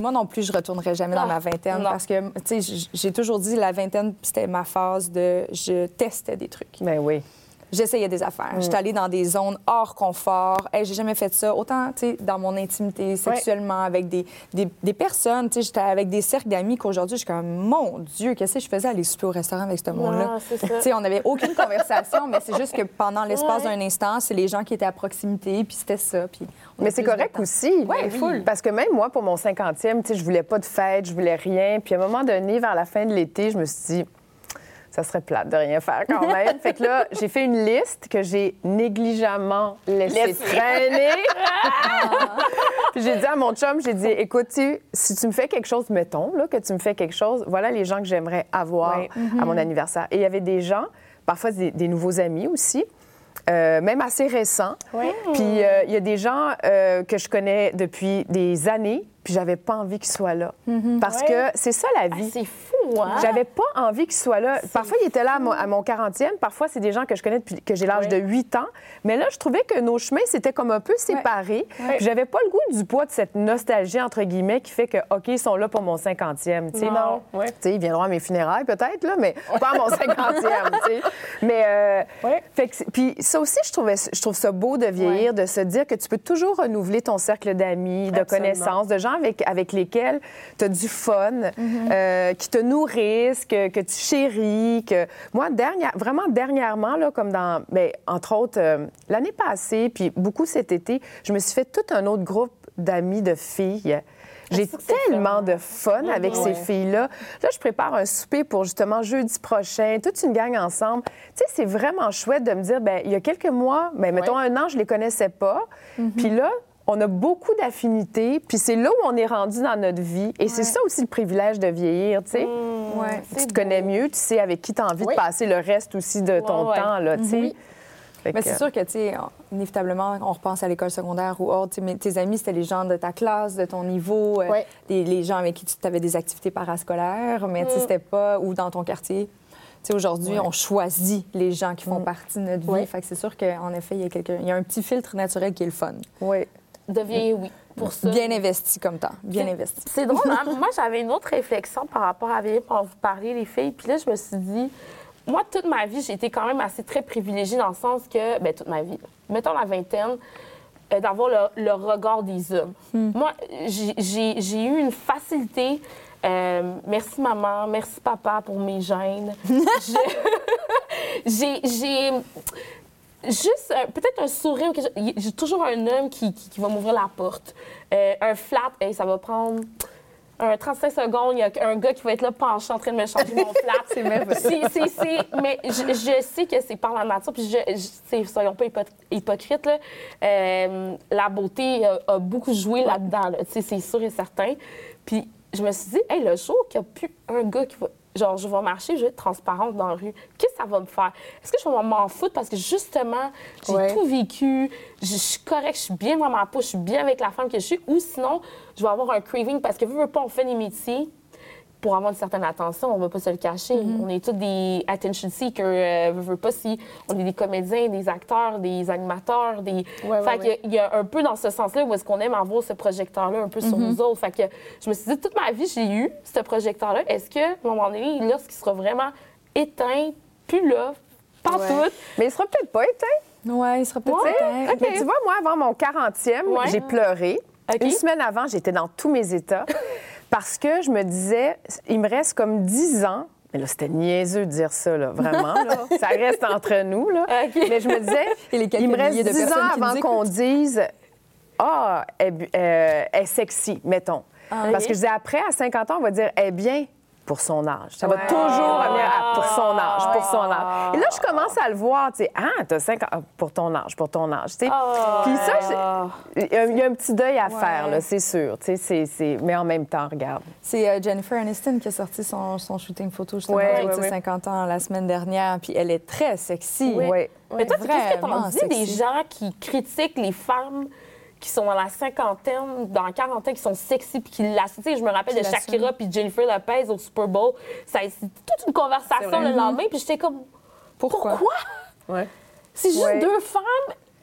Moi non plus, je retournerai jamais dans Ah, ma vingtaine non. parce que, tu sais, j'ai toujours dit la vingtaine, c'était ma phase de. Je testais des trucs. Ben oui. J'essayais des affaires. J'étais allée dans des zones hors confort. Hey, j'ai jamais fait ça. Autant, tu sais, dans mon intimité, sexuellement, avec des, des, des personnes. Tu sais, j'étais avec des cercles d'amis qu'aujourd'hui, je suis comme, mon Dieu, qu'est-ce que je faisais aller souper au restaurant avec ce monde-là? Tu sais, on n'avait aucune conversation, mais c'est juste que pendant l'espace Ouais. d'un instant, c'est les gens qui étaient à proximité, puis c'était ça. Puis Mais c'est correct aussi. Ouais, full. Parce que même moi, pour mon 50e, tu sais, je voulais pas de fête, je voulais rien. Puis à un moment donné, vers la fin de l'été, je me suis dit, ça serait plate de rien faire quand même. fait que là, j'ai fait une liste que j'ai négligemment laissé traîner. Puis j'ai dit à mon chum, j'ai dit, écoute, tu- si tu me fais quelque chose, mettons, là, que tu me fais quelque chose, voilà les gens que j'aimerais avoir à mon anniversaire. Et il y avait des gens, parfois des, des nouveaux amis aussi, euh, même assez récents. Puis euh, il y a des gens euh, que je connais depuis des années, puis j'avais pas envie qu'ils soient là. Parce Ouais. que c'est ça la Ah, vie. c'est J'avais pas envie qu'ils soient là. Parfois, ils étaient là à mon, à mon 40e. Parfois, c'est des gens que je connais depuis que j'ai l'âge de 8 ans. Mais là, je trouvais que nos chemins, c'était comme un peu séparés. Puis J'avais pas le goût du poids de cette nostalgie, entre guillemets, qui fait que, OK, ils sont là pour mon 50e. tu sais. Non. Sais, ils viendront à mes funérailles, peut-être, là, mais pas à mon 50e, tu sais. Mais, euh, fait que puis ça aussi, je, trouvais, je trouve ça beau de vieillir, de se dire que tu peux toujours renouveler ton cercle d'amis, de connaissances, de gens avec, avec lesquels tu as du fun, Mm-hmm. euh, qui te nourrissent, que, que tu chéris. Que... Moi, dernière, vraiment dernièrement, là, comme dans, ben, entre autres, euh, l'année passée, puis beaucoup cet été, je me suis fait tout un autre groupe d'amis de filles. J'ai ça, c'est tellement de fun avec ces filles-là. Là, je prépare un souper pour justement jeudi prochain, toute une gang ensemble. Tu sais, c'est vraiment chouette de me dire, ben il y a quelques mois, ben mettons un an, je les connaissais pas. Puis là, on a beaucoup d'affinités, puis c'est là où on est rendu dans notre vie. Et c'est ça aussi le privilège de vieillir, tu sais. Ouais. Tu te connais mieux, tu sais avec qui tu as envie Oui. de passer le reste aussi de ton Ouais, temps, là, tu sais. Mais c'est sûr que, tu sais, inévitablement, on repense à l'école secondaire ou autre. Mais tes amis, c'était les gens de ta classe, de ton niveau, euh, les gens avec qui tu avais des activités parascolaires, mais tu sais, c'était pas, ou dans ton quartier. Tu sais, aujourd'hui, on choisit les gens qui font partie de notre vie. Fait que c'est sûr qu'en effet, il y, a il y a un petit filtre naturel qui est le fun. Oui. De vieillir, oui. Pour ça. Bien investi comme temps. Bien investi. C'est drôle, hein? moi j'avais une autre réflexion par rapport à vieillir, quand vous parliez les filles. Puis là, je me suis dit, moi, toute ma vie, j'ai été quand même assez très privilégiée dans le sens que, ben toute ma vie, mettons la vingtaine, euh, d'avoir le, le regard des hommes. Moi, j'ai- eu une facilité. euh, merci maman, merci papa pour mes gènes. J'ai juste peut-être un sourire. ou quelque chose. J'ai toujours un homme qui, qui- qui va m'ouvrir la porte. Euh, un flat, hey, ça va prendre un 35 secondes. Il y a un gars qui va être là penché en train de me changer mon flat. c'est merveilleux. mais je, je sais que c'est par la nature. Puis je, soyons pas hypo- hypocrites. là. Euh, la beauté a, a beaucoup joué là-dedans. là. C'est sûr et certain. Puis je me suis dit, hey, le jour qu'il n'y a plus un gars qui va. Genre, je vais marcher, je vais être transparente dans la rue. Qu'est-ce que ça va me faire? Est-ce que je vais m'en foutre parce que justement, j'ai Ouais. tout vécu, je, je suis correcte, je suis bien dans ma peau, je suis bien avec la femme que je suis, ou sinon, je vais avoir un craving parce que, veux, veux pas, on fait des métiers pour avoir une certaine attention, on va pas se le cacher. Mm-hmm. On est tous des attention seekers, euh, veux, veux pas, si on est des comédiens, des acteurs, des animateurs, des... Ouais, ouais, fait qu'il y a- il y, a un peu dans ce sens-là où est-ce qu'on aime avoir ce projecteur-là un peu sur Mm-hmm. nous autres. Fait que je me suis dit, toute ma vie, j'ai eu ce projecteur-là. Est-ce que, à un moment donné, lorsqu'il sera vraiment éteint, plus là, pas Ouais. tout, Mais il sera peut-être pas éteint. Ouais, il sera peut-être Ouais, éteint. Mais tu vois, moi, avant mon 40e, Ouais. j'ai pleuré. Une semaine avant, j'étais dans tous mes états parce que je me disais, il me reste comme 10 ans. Mais là, c'était niaiseux de dire ça, là, vraiment. là. Ça reste entre nous. Là. Mais je me disais, il me reste milliers de 10 ans avant qu'on dise Ah, elle, est bu- euh, elle est sexy, mettons. Parce OK. que je disais, après, à 50 ans, on va dire, elle est bien pour son âge. Ça va toujours revenir à pour son âge, pour son âge. Et là, je commence à le voir, tu sais, ah, t'as 50 ans, pour ton âge, pour ton âge, tu sais. Ah. Puis ça, c'est- il y a- il y a un petit deuil à Ouais. faire, là, c'est sûr, tu sais, c'est- c'est- mais en même temps, regarde. C'est euh, Jennifer Aniston qui a sorti son, son shooting photo justement Ouais, avec ouais, ses ouais. 50 ans la semaine dernière, puis elle est très sexy. Oui. Mais toi, qu'est-ce que t'en dis des gens qui critiquent les femmes qui sont dans la cinquantaine, dans la quarantaine, qui sont sexy puis qui l'assument? Tu sais, Je me rappelle de Shakira puis Jennifer Lopez au Super Bowl. Été toute une conversation le lendemain, puis j'étais comme, Pourquoi? pourquoi? Ouais. C'est juste Ouais. deux femmes,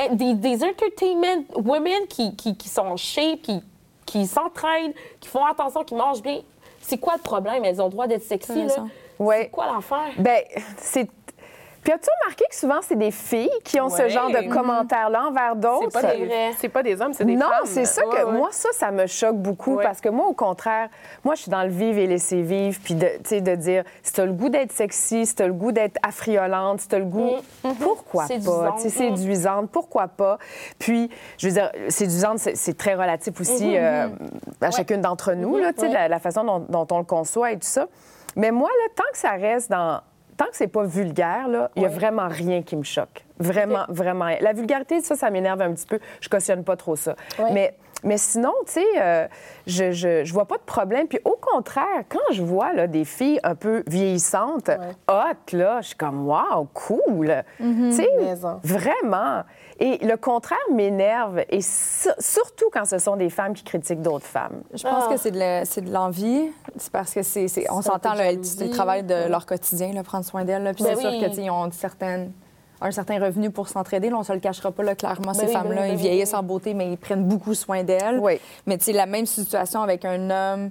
eh, des, des entertainment women qui, qui, qui sont en shape, qui, qui s'entraînent, qui font attention, qui mangent bien. C'est quoi le problème? Elles ont le droit d'être sexy, là. Ouais. C'est quoi l'affaire? Ben, c'est. Puis as-tu remarqué que souvent, c'est des filles qui ont ce genre de commentaires-là envers C'est d'autres? pas, C'est des- vrai. c'est pas des hommes, c'est des non, femmes. c'est ça que Ouais, moi, ça, ça me choque beaucoup Ouais. parce que moi, au contraire, moi, je suis dans le vivre et laisser vivre, puis de, tu sais, de dire, si t'as le goût d'être sexy, si t'as le goût d'être affriolante, si t'as le goût, pourquoi pas? Séduisante. Tu sais, séduisante, pourquoi pas? Puis, je veux dire, séduisante, c'est- c'est très relatif aussi euh, à chacune d'entre nous, là, tu sais, Ouais. la, la façon dont, dont on le conçoit et tout ça. Mais moi, là, tant que ça reste dans tant que c'est pas vulgaire, là, il y a vraiment rien qui me choque. Vraiment, vraiment. La vulgarité, ça, ça m'énerve un petit peu. Je cautionne pas trop ça. Ouais. Mais, mais sinon, tu sais, euh, je, je, je vois pas de problème. Puis au contraire, quand je vois là, des filles un peu vieillissantes, hot, là, je suis comme, wow, cool. Tu sais, vraiment. Et le contraire m'énerve, et su- surtout quand ce sont des femmes qui critiquent d'autres femmes. Je pense Ah. que c'est de, l'envie. C'est parce que c'est, on s'entend, c'est le travail de leur quotidien, là, prendre soin d'elles. Puis Ben c'est sûr oui. que, tu sais, ils ont un certain revenu pour s'entraider. On se le cachera pas, là, clairement, ces oui, ben femmes-là, ben ils vieillissent ben en beauté, mais ils prennent beaucoup soin d'elles. Oui. Mais tu sais, la même situation avec un homme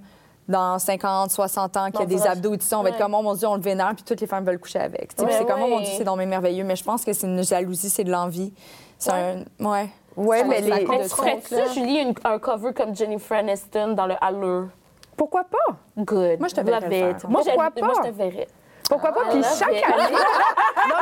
dans 50, 60 ans qui a des abdos et tout ça, on va être comme, oh mon Dieu, on le vénère, puis toutes les femmes veulent coucher avec. C'est comme, oh mon. Dieu, c'est dans mes merveilleux. Mais je pense que c'est une jalousie, c'est de l'envie. C'est Ouais. un... Ouais. Ouais, mais les... Mais tu ferais-tu, Julie, une- un cover comme Jennifer Aniston dans le Allure? Pourquoi pas? Good. Moi, je te verrais. Moi, Pourquoi j'aime- Moi, pas? je te verrais. Pourquoi pas? Puis chaque année... non,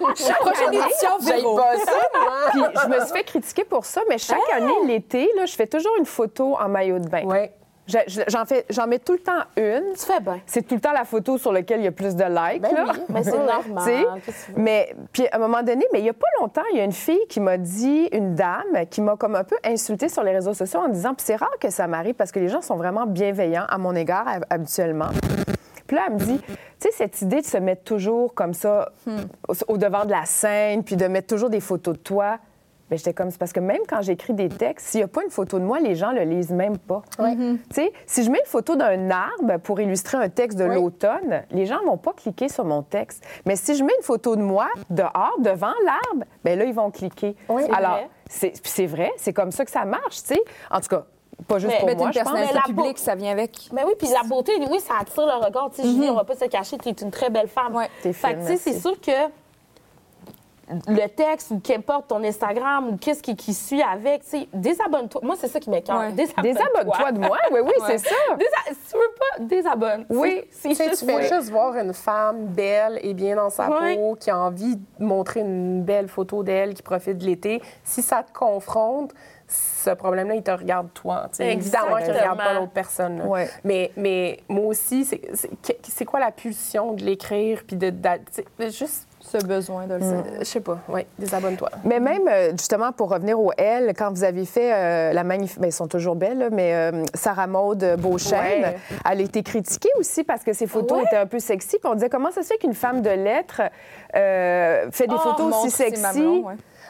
mais chaque Prochaine édition, Véro. pas ça. Puis je me suis fait critiquer pour ça, mais chaque année, l'été, là, je fais toujours une photo en maillot de bain. Ouais. Je- je- J'en fais, j'en mets tout le temps une. Tu fais bien. C'est tout le temps la photo sur laquelle il y a plus de likes. Ben là. oui. Mais c'est normal. Mais puis à un moment donné, mais il y a pas longtemps, il y a une fille qui m'a dit, une dame, qui m'a comme un peu insultée sur les réseaux sociaux en disant, puis c'est rare que ça m'arrive parce que les gens sont vraiment bienveillants à mon égard hab- habituellement. Puis là, elle me dit, tu sais, cette idée de se mettre toujours comme ça au, au devant de la scène, puis de mettre toujours des photos de toi. Mais j'étais comme, c'est parce que même quand j'écris des textes, s'il n'y a pas une photo de moi, les gens le lisent même pas. Tu sais, si je mets une photo d'un arbre pour illustrer un texte de Oui. l'automne, les gens vont pas cliquer sur mon texte. Mais si je mets une photo de moi dehors, devant l'arbre, ben là, ils vont cliquer. Oui, Alors, vrai. c'est puis c'est vrai, c'est comme ça que ça marche, tu sais. En tout cas, pas juste Mais- pour Mais moi, une je pense. Mais la beau- ça vient avec. Mais oui, puis la beauté, oui, ça attire le regard. Tu sais, Julie, on va pas se cacher, tu es une très belle femme. Ouais, t'es Fait fine, que, tu sais, c'est sûr que le texte ou qu'importe ton Instagram ou qu'est-ce qui, qui suit avec, tu sais, désabonne-toi. Moi, c'est ça qui m'écoeure. Ouais. Désabonne-toi de moi? Oui, oui, c'est ça. Désa- Si tu veux pas, désabonne. Oui, C'est juste tu ça. juste voir une femme belle et bien dans sa Ouais. peau, qui a envie de montrer une belle photo d'elle, qui profite de l'été. Si ça te confronte, ce problème-là, il te regarde toi. tu sais. Évidemment qu'il ne regarde pas Exactement. l'autre personne. Ouais. Mais, mais moi aussi, c'est- c'est c'est quoi la pulsion de l'écrire puis de, sais, juste, Ce besoin de le savoir. je sais pas, ouais, désabonne-toi. Mais même, euh, justement, pour revenir au L, quand vous avez fait euh, la magnifique... Bien, ils sont toujours belles, là, mais euh, Sarah Maud Beauchesne, Ouais. elle a été critiquée aussi parce que ses photos Ouais. étaient un peu sexy. Puis on disait, comment ça se fait qu'une femme de lettres euh, fait des Oh, photos aussi sexy?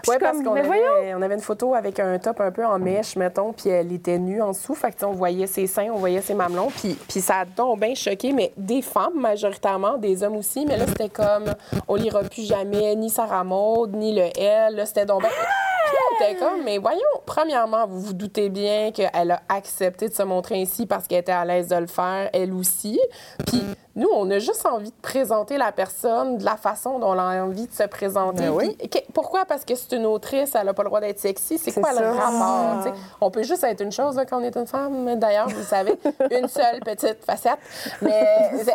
Oui, parce qu'on avait, on avait une photo avec un top un peu en mèche, mettons, puis elle était nue en dessous. Fait que, on voyait ses seins, on voyait ses mamelons. Puis, puis ça a donc bien choqué, mais des femmes majoritairement, des hommes aussi. Mais là, c'était comme, on lira plus jamais ni Sarah Maud, ni le L. Là, c'était donc bien... Comme, mais voyons, premièrement, vous vous doutez bien qu'elle a accepté de se montrer ainsi parce qu'elle était à l'aise de le faire, elle aussi. Puis nous, on a juste envie de présenter la personne de la façon dont on a envie de se présenter. Ben oui. Puis, pourquoi? Parce que c'est une autrice, elle n'a pas le droit d'être sexy. C'est quoi ça. le rapport? sais? On peut juste être une chose là, quand on est une femme. D'ailleurs, vous savez, une seule petite facette. Mais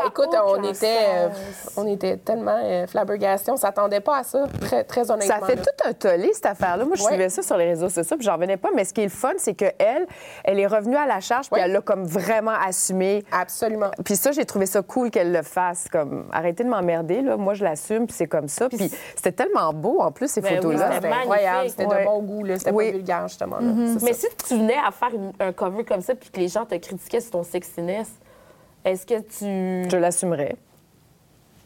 écoute, on était, euh, on était tellement euh, flabbergastés. On s'attendait pas à ça, très, très honnêtement. Ça fait là. tout un tollé, cette affaire-là. Moi, je Ouais. suivais ça sur les réseaux sociaux, puis j'en revenais pas. Mais ce qui est le fun, c'est qu'elle, elle est revenue à la charge, puis Ouais. elle l'a comme vraiment assumé. Absolument. Puis ça, j'ai trouvé ça cool qu'elle le fasse. Comme, arrêtez de m'emmerder, là. Moi, je l'assume, puis c'est comme ça. Puis c'était tellement beau, en plus, ces Ben oui, photos-là. c'était incroyable. C'était Ouais. de bon goût. là. C'était Oui. pas vulgaire, justement. là. C'est Mais ça. si tu venais à faire une- un cover comme ça puis que les gens te critiquaient sur ton sexiness, est-ce que tu. Je l'assumerais.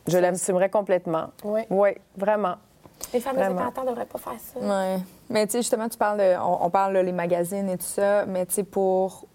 Je l'assumerais complètement. Oui. Oui, vraiment. Les femmes Vraiment. indépendantes ne devraient pas faire ça. Mais tu sais, justement, tu parles de, on, on parle là, les magazines et tout ça, mais tu sais, pour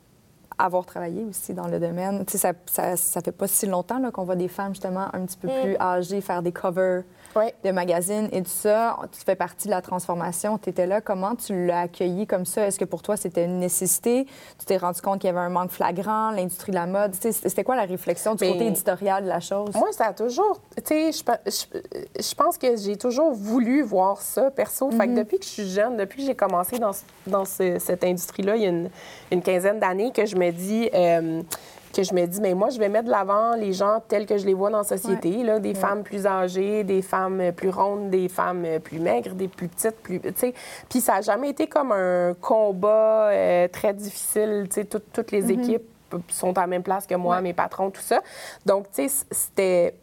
avoir travaillé aussi dans le domaine, tu sais, ça, ça, ça fait pas si longtemps qu'on voit des femmes, justement, un petit peu plus âgées faire des covers Ouais. de magazines et tout ça. Tu fais partie de la transformation. Tu étais là. Comment tu l'as accueilli comme ça? Est-ce que pour toi, c'était une nécessité? Tu t'es rendu compte qu'il y avait un manque flagrant, l'industrie de la mode? C'était quoi la réflexion du Mais- côté éditorial de la chose? Moi, ça a toujours. Tu sais, je, je, pense que j'ai toujours voulu voir ça, perso. Fait que depuis que je suis jeune, depuis que j'ai commencé dans, dans ce- cette industrie-là, il y a une, une quinzaine d'années, que je me dis. euh, que je me dis, mais moi, je vais mettre de l'avant les gens tels que je les vois dans la société, là, des femmes plus âgées, des femmes euh, plus rondes, des femmes euh, plus maigres, des plus petites, plus, tu sais. Puis ça n'a jamais été comme un combat euh, très difficile, tu sais, tout- toutes les équipes sont à la même place que moi, mes patrons, tout ça. Donc, tu sais, c'était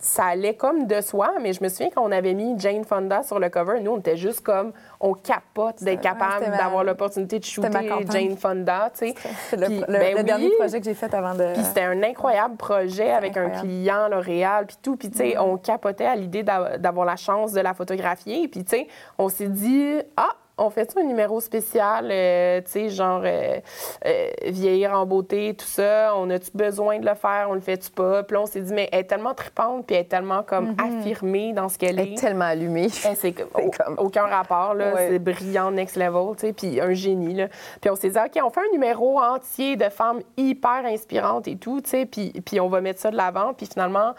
ça allait comme de soi, mais je me souviens qu'on avait mis Jane Fonda sur le cover. Nous, on était juste comme, on capote d'être capable d'avoir l'opportunité de shooter. Jane Fonda, tu sais. C'est le, Puis, le- ben le oui. dernier projet que j'ai fait avant de. Puis c'était un incroyable projet avec un client L'Oréal, puis tout. Puis, tu sais, on capotait à l'idée d'a- d'avoir la chance de la photographier. Puis, tu sais, on s'est dit, ah, on fait un numéro spécial, euh, tu sais, genre euh, euh, vieillir en beauté, tout ça. On a-tu besoin de le faire? On le fait-tu pas? Puis là, on s'est dit, mais elle est tellement tripante, puis elle est tellement comme affirmée dans ce qu'elle Elle est. est tellement allumée. C'est comme- aucun rapport, là. Ouais. C'est brillant, next level, tu sais, puis un génie, là. Puis on s'est dit, OK, on fait un numéro entier de femmes hyper inspirantes et tout, tu sais, puis, puis on va mettre ça de l'avant. Puis finalement,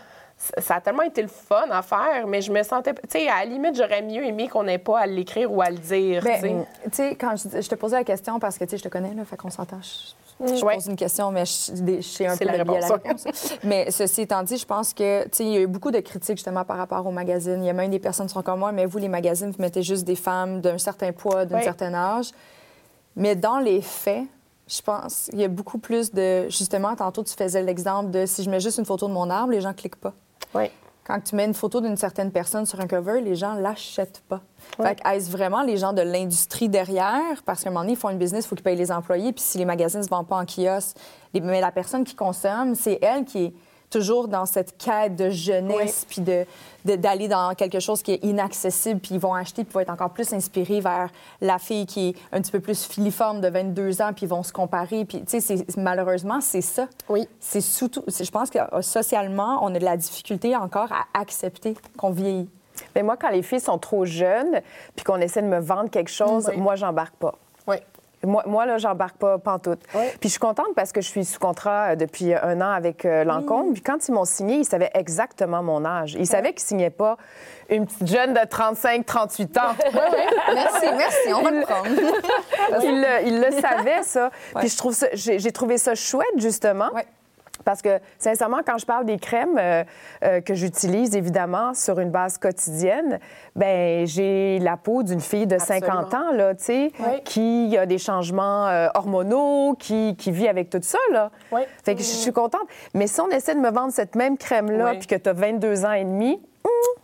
ça a tellement été le fun à faire, mais je me sentais... Tu sais, à la limite, j'aurais mieux aimé qu'on n'ait pas à l'écrire ou à le dire, tu sais. Ben, tu sais, quand je, je te posais la question, parce que, tu sais, je te connais, là, fait qu'on s'entend. Je, je Ouais. pose une question, mais je, je sais un peu la biais à la réponse, réponse. mais ceci étant dit, je pense que, tu sais, il y a eu beaucoup de critiques, justement, par rapport aux magazines. Il y a même des personnes qui sont comme moi, mais vous, les magazines, vous mettez juste des femmes d'un certain poids, d'un certain âge. Mais dans les faits, je pense il y a beaucoup plus de... Justement, tantôt, tu faisais l'exemple de si je mets juste une photo de mon arbre, les gens cliquent pas. Oui. Quand tu mets une photo d'une certaine personne sur un cover, les gens l'achètent pas. Ouais. Fait que est-ce vraiment les gens de l'industrie derrière? Parce qu'à un moment donné, ils font une business, il faut qu'ils payent les employés. Puis si les magazines ne se vendent pas en kiosque, mais la personne qui consomme, c'est elle qui est toujours dans cette quête de jeunesse, puis de, d'aller dans quelque chose qui est inaccessible, puis ils vont acheter, puis vont être encore plus inspirés vers la fille qui est un petit peu plus filiforme de 22 ans, puis ils vont se comparer. Puis, tu sais, malheureusement, c'est ça. Oui. C'est surtout, je pense que euh, socialement, on a de la difficulté encore à accepter qu'on vieillit. Mais moi, quand les filles sont trop jeunes, puis qu'on essaie de me vendre quelque chose, Oui. moi, j'embarque pas. Oui. Moi, moi là, j'embarque pas pantoute. Oui. Puis je suis contente parce que je suis sous contrat euh, depuis un an avec euh, Lancôme. Puis quand ils m'ont signé, ils savaient exactement mon âge. Ils savaient qu'ils signaient pas une petite jeune de 35, 38 ans. Merci, merci, on va le prendre. Ils le, ils le savaient, ça. Puis je trouve ça, j'ai j'ai trouvé ça chouette, justement. Ouais. Parce que, sincèrement, quand je parle des crèmes euh, euh, que j'utilise, évidemment, sur une base quotidienne, ben j'ai la peau d'une fille de 50 ans, là, tu sais, Oui. qui a des changements euh, hormonaux, qui, qui vit avec tout ça, là. Oui. Fait que je suis contente. Mais si on essaie de me vendre cette même crème-là, Oui. puis que tu as 22 ans et demi,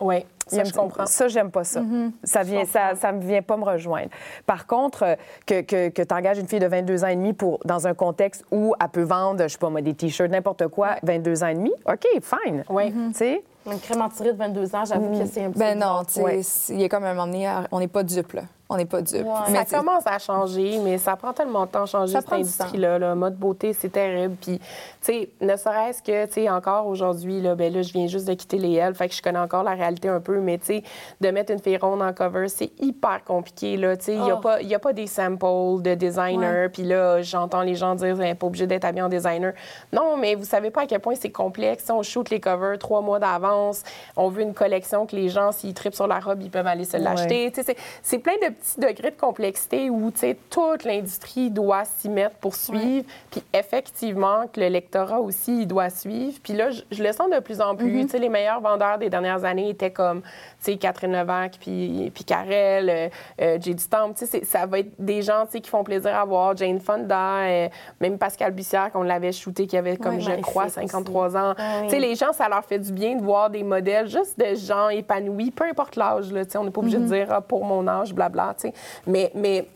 Oui. Ça, je comprends. Ça, j'aime pas ça. Mm-hmm. Ça vient, ça, ça me vient pas me rejoindre. Par contre, euh, que, que, que tu engages une fille de 22 ans et demi pour, dans un contexte où elle peut vendre, je sais pas moi, des T-shirts, n'importe quoi, 22 ans et demi, OK, fine. Oui. Tu sais? Une crème de 22 ans, j'avoue que c'est un Ben peu non, tu sais, il y a comme un moment donné, on n'est pas dupe, là. On n'est pas dupe. Ouais. Mais ça commence à changer, mais ça prend tellement de temps à changer Ça cette industrie-là. Là. Mode beauté, c'est terrible. Puis, tu sais, ne serait-ce que, tu sais, encore aujourd'hui, là, ben là, je viens juste de quitter les L, fait que je connais encore la réalité un peu, mais tu sais, de mettre une fille ronde en cover, c'est hyper compliqué, là. Tu sais, il n'y a, Oh. a pas des samples de designer, puis là, j'entends les gens dire, n'est pas obligé d'être habillé en designer. Non, mais vous savez pas à quel point c'est complexe. On shoot les covers trois mois d'avance. On veut une collection que les gens, s'ils tripent sur la robe, ils peuvent aller se l'acheter. Tu sais, C'est plein de petits degrés de complexité où toute l'industrie doit s'y mettre pour suivre. Puis effectivement, que le lectorat aussi, il doit suivre. Puis là, je, je le sens de plus en plus. Tu sais, Les meilleurs vendeurs des dernières années étaient comme Catherine Levac, puis, puis Karel, euh, euh, c'est- Ça va être des gens qui font plaisir à voir. Jane Fonda, euh, même Pascal Bussière, qu'on l'avait shooté, qui avait comme, je crois, aussi. 53 ans. Ah oui. Les gens, ça leur fait du bien de voir des modèles juste de gens épanouis, peu importe l'âge. On n'est pas obligé de dire ah, pour mon âge, blabla. Mais, mais,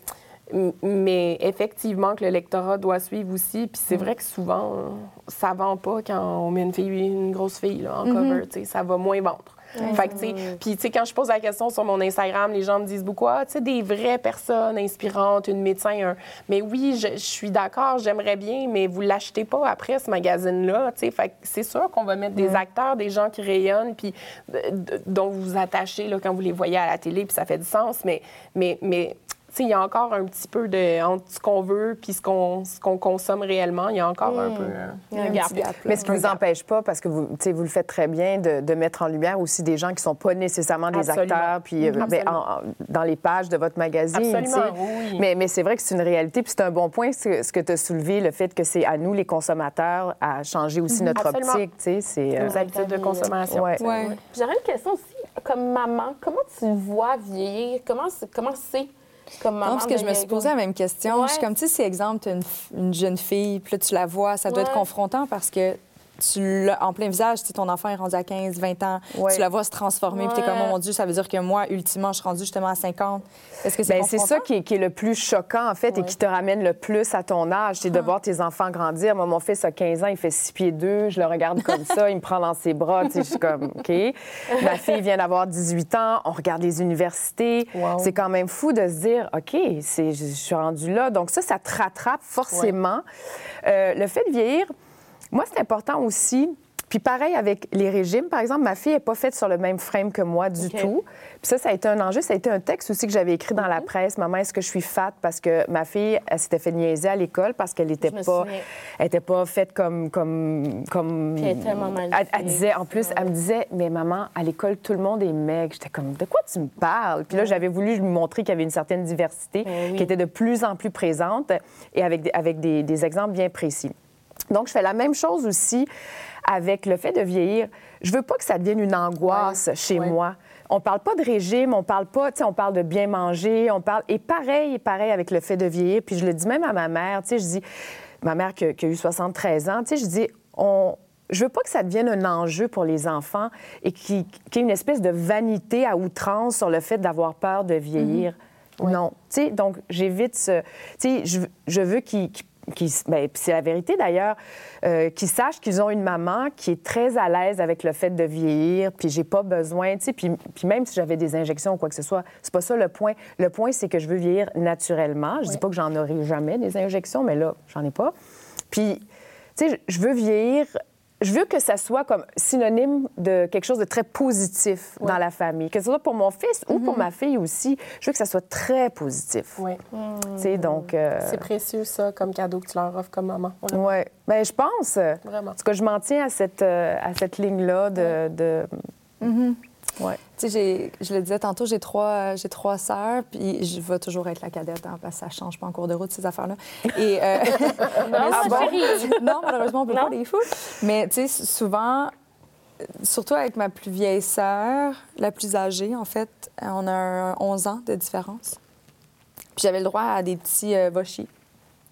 mais effectivement, que le lectorat doit suivre aussi. Puis c'est vrai que souvent, euh, ça vend pas quand on met une fille, une grosse fille là, en cover. tu sais, Ça va moins vendre. Fait que, tu sais, puis, tu sais, quand je pose la question sur mon Instagram, les gens me disent beaucoup, ah, tu sais, des vraies personnes inspirantes, une médecin, un... Mais oui, je, je suis d'accord, j'aimerais bien, mais vous l'achetez pas après ce magazine-là, tu sais. Fait que c'est sûr qu'on va mettre des acteurs, des gens qui rayonnent, puis euh, dont vous vous attachez, là, quand vous les voyez à la télé, puis ça fait du sens, mais, mais, mais il y a encore un petit peu de... entre ce qu'on veut puis ce qu'on consomme réellement, il y a encore un peu... euh, Il y a un un gap. Mais ce qui ne vous empêche pas, parce que vous, le faites très bien, de, de mettre en lumière aussi des gens qui ne sont pas nécessairement des Absolument. acteurs, puis euh, ben, Absolument. en- en- dans les pages de votre magazine. Absolument, oui. Mais, mais c'est vrai que c'est une réalité, puis c'est un bon point ce, ce que tu as soulevé, le fait que c'est à nous, les consommateurs, à changer aussi notre Absolument. optique. euh, nos habitudes de consommation. Ouais. Ouais. Puis J'aurais une question aussi. Comme maman, comment tu vois vieillir? Comment c'est? Comme maman? Non, parce que je me suis posé la même question. Ouais. Je suis comme, tu sais, si, exemple, tu une, une jeune fille, puis là, tu la vois, ça doit être confrontant parce que tu l'as en plein visage. Si ton enfant est rendu à 15, 20 ans, Ouais. tu la vois se transformer, puis t'es comme, oh mon Dieu, ça veut dire que moi, ultimement, je suis rendue justement à 50. Est-ce que c'est Ben, c'est ça qui est, qui est le plus choquant, en fait, et qui te ramène le plus à ton âge. C'est de Ah. voir tes enfants grandir. Moi, mon fils a 15 ans, il fait 6 pieds 2. Je le regarde comme ça, il me prend dans ses bras. Tu sais, je suis comme, OK. Ma fille vient d'avoir 18 ans. On regarde les universités. Wow. C'est quand même fou de se dire, OK, je suis rendue là. Donc, ça, ça te rattrape forcément. Euh, le fait de vieillir, moi, c'est important aussi. Puis pareil avec les régimes, par exemple, ma fille n'est pas faite sur le même frame que moi du tout. Puis ça, ça a été un enjeu. Ça a été un texte aussi que j'avais écrit dans la presse. Maman, est-ce que je suis fat? Parce que ma fille, elle s'était fait niaiser à l'école parce qu'elle n'était pas, souviens. elle était pas faite comme, comme, comme. Puis elle est tellement Elle, magnifique. elle disait, en plus, elle me disait, mais maman, à l'école, tout le monde est maigre. J'étais comme, de quoi tu me parles? Puis là, j'avais voulu lui montrer qu'il y avait une certaine diversité Ben oui. qui était de plus en plus présente et avec avec des, des exemples bien précis. Donc, je fais la même chose aussi avec le fait de vieillir. Je veux pas que ça devienne une angoisse chez Ouais. moi. On parle pas de régime, on parle pas, tu sais, on parle de bien manger, on parle... Et pareil, pareil avec le fait de vieillir. Puis je le dis même à ma mère, tu sais, je dis... Ma mère qui, a- qui a eu 73 ans, tu sais, je dis, on... Je veux pas que ça devienne un enjeu pour les enfants et qu'il qu'il y ait une espèce de vanité à outrance sur le fait d'avoir peur de vieillir. Non. Tu sais, donc, j'évite ce... Tu sais, je, je veux qu'ils... qu'ils- qu'ils- ben, c'est la vérité d'ailleurs, euh, qu'ils sachent qu'ils ont une maman qui est très à l'aise avec le fait de vieillir, puis j'ai pas besoin, tu sais, puis, puis même si j'avais des injections ou quoi que ce soit, c'est pas ça le point. Le point, c'est que je veux vieillir naturellement. Je dis pas que j'en aurai jamais des injections, mais là, j'en ai pas. Puis, tu sais, je veux vieillir. Je veux que ça soit comme synonyme de quelque chose de très positif dans la famille. Que ce soit pour mon fils ou pour ma fille aussi. Je veux que ça soit très positif. Oui. Tu sais, donc... euh, C'est précieux, ça, comme cadeau que tu leur offres comme maman. Oui. Bien, je pense. Vraiment. En tout cas, je m'en tiens à cette, euh, à cette ligne-là de. de... Ouais. Tu sais, j'ai- je le disais tantôt, j'ai trois, j'ai trois sœurs, puis je vais toujours être la cadette, hein, parce que ça change pas en cours de route, ces affaires-là. Et, euh, Non, Ah bon? non, malheureusement, on peut Non. pas les foutre. Mais tu sais, souvent, surtout avec ma plus vieille sœur, la plus âgée, en fait, on a un 11 ans de différence. Puis j'avais le droit à des petits euh, vochis.